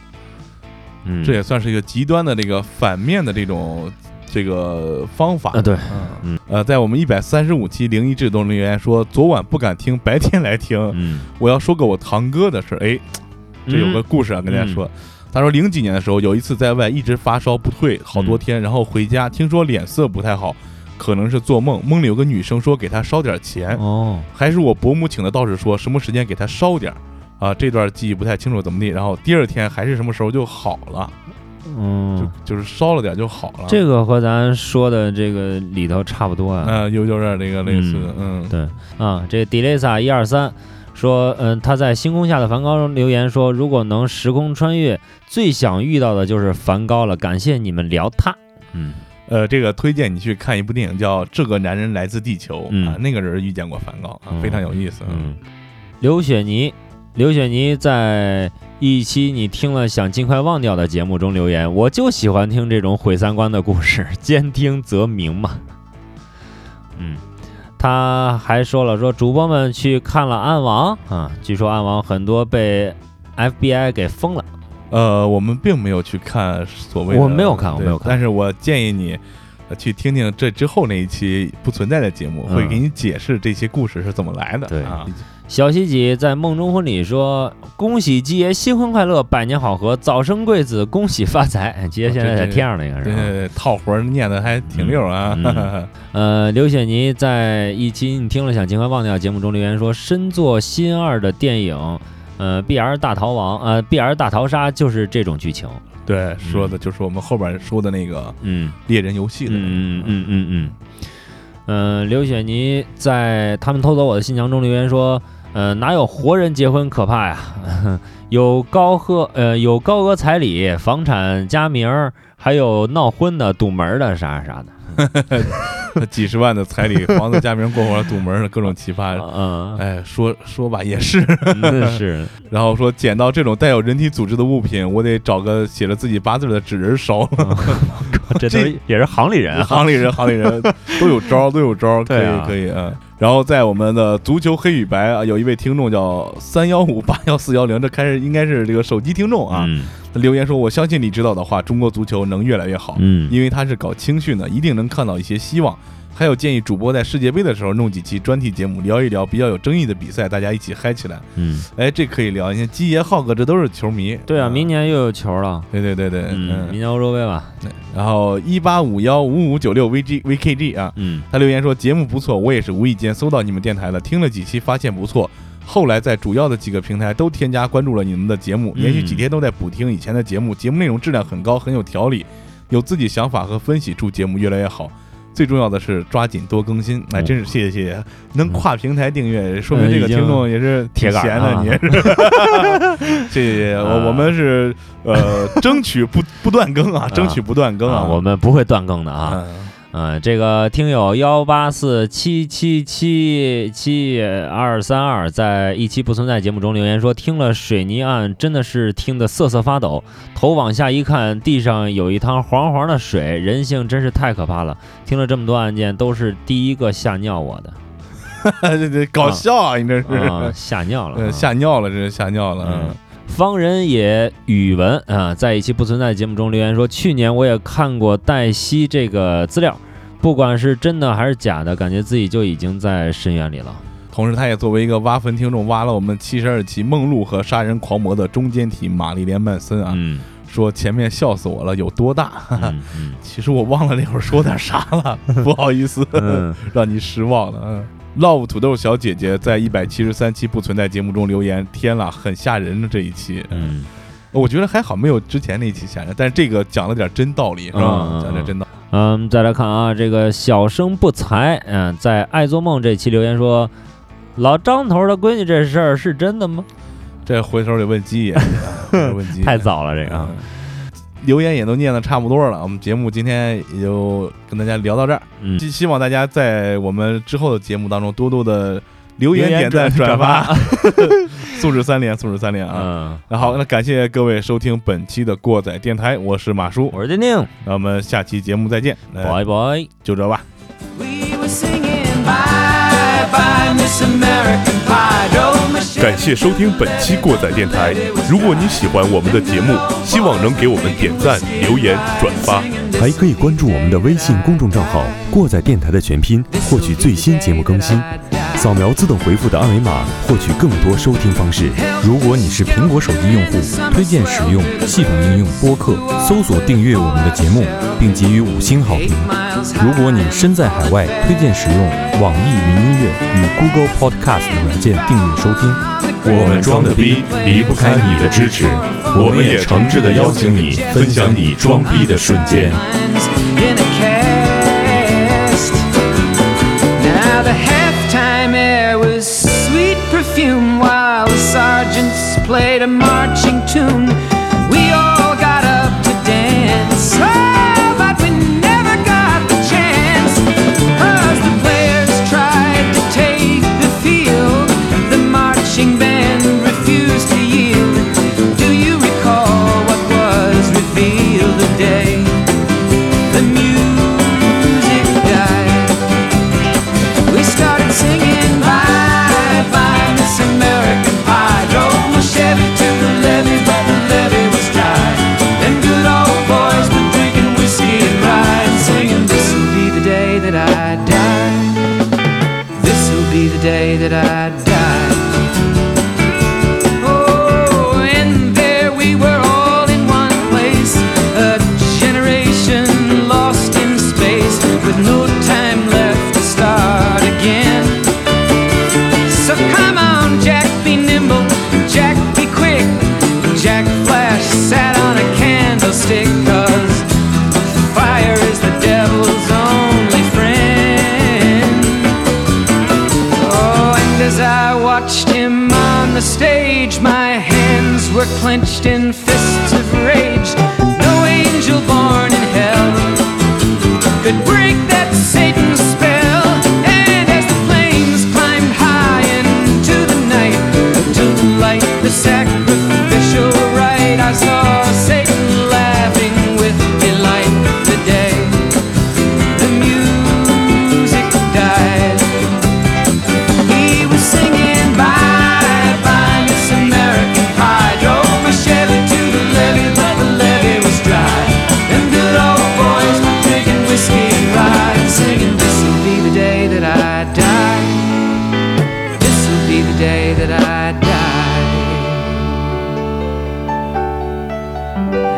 嗯，这也算是一个极端的这个反面的这种这个方法。啊，对，嗯。嗯。呃，在我们一百三十五期灵异制动留言说，昨晚不敢听，白天来听。嗯，我要说个我堂哥的事儿，哎，这有个嗯故事啊，跟大家说。他说零几年的时候，有一次在外一直发烧不退，好多天，然后回家听说脸色不太好，可能是做梦，梦里有个女生说给他烧点钱，哦，还是我伯母请的道士说什么时间给他烧点儿啊，这段记忆不太清楚怎么地。然后第二天还是什么时候就好了，嗯，就就是烧了点就好了。这个和咱说的这个里头差不多啊。呃，有有点这个类似的，嗯，对啊，这 Delisa 一二三说，嗯，他在星空下的梵高中留言说，如果能时空穿越，最想遇到的就是梵高了。感谢你们聊他。嗯呃，这个推荐你去看一部电影叫《这个男人来自地球》嗯啊，那个人遇见过梵高啊，嗯非常有意思。嗯，刘雪妮，刘雪妮在一期你听了想尽快忘掉的节目中留言，我就喜欢听这种毁三观的故事，兼听则明嘛。嗯，他还说了，说主播们去看了《暗网》啊，据说《暗网》很多被 FBI 给封了。呃，我们并没有去看所谓的，我没有看我没有看但是我建议你。呃去听听这之后那一期不存在的节目，嗯会给你解释这些故事是怎么来的。对啊，小西吉在梦中婚礼说：“恭喜鸡爷新婚快乐，百年好合，早生贵子，恭喜发财。”哎鸡爷现在在天上那个是吧？对，套活念的还挺溜啊。嗯 呃，刘雪妮在一期你听了想尽快忘掉节目中留言说，身作新二的电影，呃，BR 大逃亡，呃，BR 大逃杀就是这种剧情。对，说的就是我们后边说的那个嗯猎人游戏的。嗯嗯嗯嗯嗯。嗯，刘雪妮在他们偷走我的新娘中留言说，呃，哪有活人结婚可怕呀？有高贺呃有高额彩礼、房产加名儿，还有闹婚的、堵门儿的啥啥的。几十万的彩礼，房子加名过户了，堵门儿的各种奇葩。嗯，哎，说说吧，也是。那是。然后说捡到这种带有人体组织的物品，我得找个写着自己八字的纸人烧。这都也是行里人啊，行里人，行里人都有招，都有招，可以啊可以啊。然后在我们的足球黑与白啊，有一位听众叫三幺五八幺四幺零，这开始应该是这个手机听众啊，嗯留言说：“我相信你知道的话，中国足球能越来越好，嗯因为他是搞青训的，一定能看到一些希望。还有建议主播在世界杯的时候弄几期专题节目，聊一聊比较有争议的比赛，大家一起嗨起来。嗯，哎，这可以聊。你看基爷、浩哥，这都是球迷。对啊，明年又有球了，对对对对，嗯，明年欧洲杯吧，然后一八五幺五五九六 VG VKG 啊，嗯。他留言说节目不错，我也是无意间搜到你们电台的，听了几期发现不错，后来在主要的几个平台都添加关注了你们的节目，嗯。连续几天都在补听以前的节目，节目内容质量很高，很有条理，有自己想法和分析，祝节目越来越好。最重要的是抓紧多更新，哎，嗯真是谢谢谢谢，能跨平台订阅，说明这个听众也是挺铁杆闲的，啊。你也是，谢 谢谢谢，我啊我们是呃争取不不断更啊，争取不断更啊，我们不会断更的啊。嗯嗯，这个听友幺八四七七七七二三二在一期不存在节目中留言说，听了水泥案真的是听得瑟瑟发抖，头往下一看，地上有一滩黄黄的水，人性真是太可怕了。听了这么多案件，都是第一个吓尿我的，这这搞笑啊！你这是、啊，吓尿了吓尿了，这是 吓尿了。嗯，方人也语文啊，在一期不存在节目中留言说，去年我也看过黛西这个资料，不管是真的还是假的，感觉自己就已经在深渊里了。同时，他也作为一个挖坟听众，挖了我们七十二期《梦露和杀人狂魔》的中间体玛丽莲曼森啊，嗯说前面笑死我了，有多大？嗯嗯 其实我忘了那会儿说点啥了，不好意思，嗯 让你失望了。嗯，Love 土豆小姐姐在一百七十三期不存在节目中留言，天啦，很吓人的这一期。嗯我觉得还好，没有之前那一期吓人，但是这个讲了点真道理，是吧？讲点真道理。嗯，再来看啊，这个小生不才，嗯，在爱做梦这期留言说，老张头的闺女这事儿是真的吗？这回头得问鸡爷，问鸡爷太早了，这个啊嗯，留言也都念的差不多了，我们节目今天也就跟大家聊到这儿。嗯，希希望大家在我们之后的节目当中多多的留言、点赞、转转发，素质三连，素质三连啊！嗯，那好，那感谢各位收听本期的过载电台，我是马叔，我是丁丁，那我们下期节目再见，拜拜。就这吧。感谢收听本期过载电台。如果你喜欢我们的节目，希望能给我们点赞、留言、转发。还可以关注我们的微信公众账号“过载电台”的全拼，获取最新节目更新。扫描自动回复的二维码，获取更多收听方式。如果你是苹果手机用户，推荐使用系统应用播客，搜索订阅我们的节目，并给予五星好评。如果你身在海外，推荐使用网易云音乐与 Google Podcast 软件订阅收听。我们装的逼离不开你的支持，我们也诚挚的邀请你分享你装逼的瞬间。Perfume while the sergeants played a marching tune. Were clenched in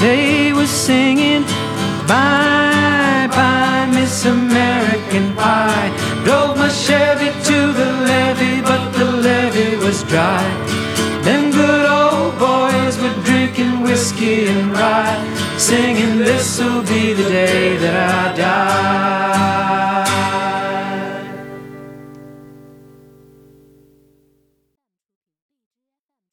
They were singing, Bye, bye, Miss American Pie. Drove my Chevy to the levee, but the levee was dry. Them good old boys were drinking whiskey and rye, singing, This'll be the day that I die.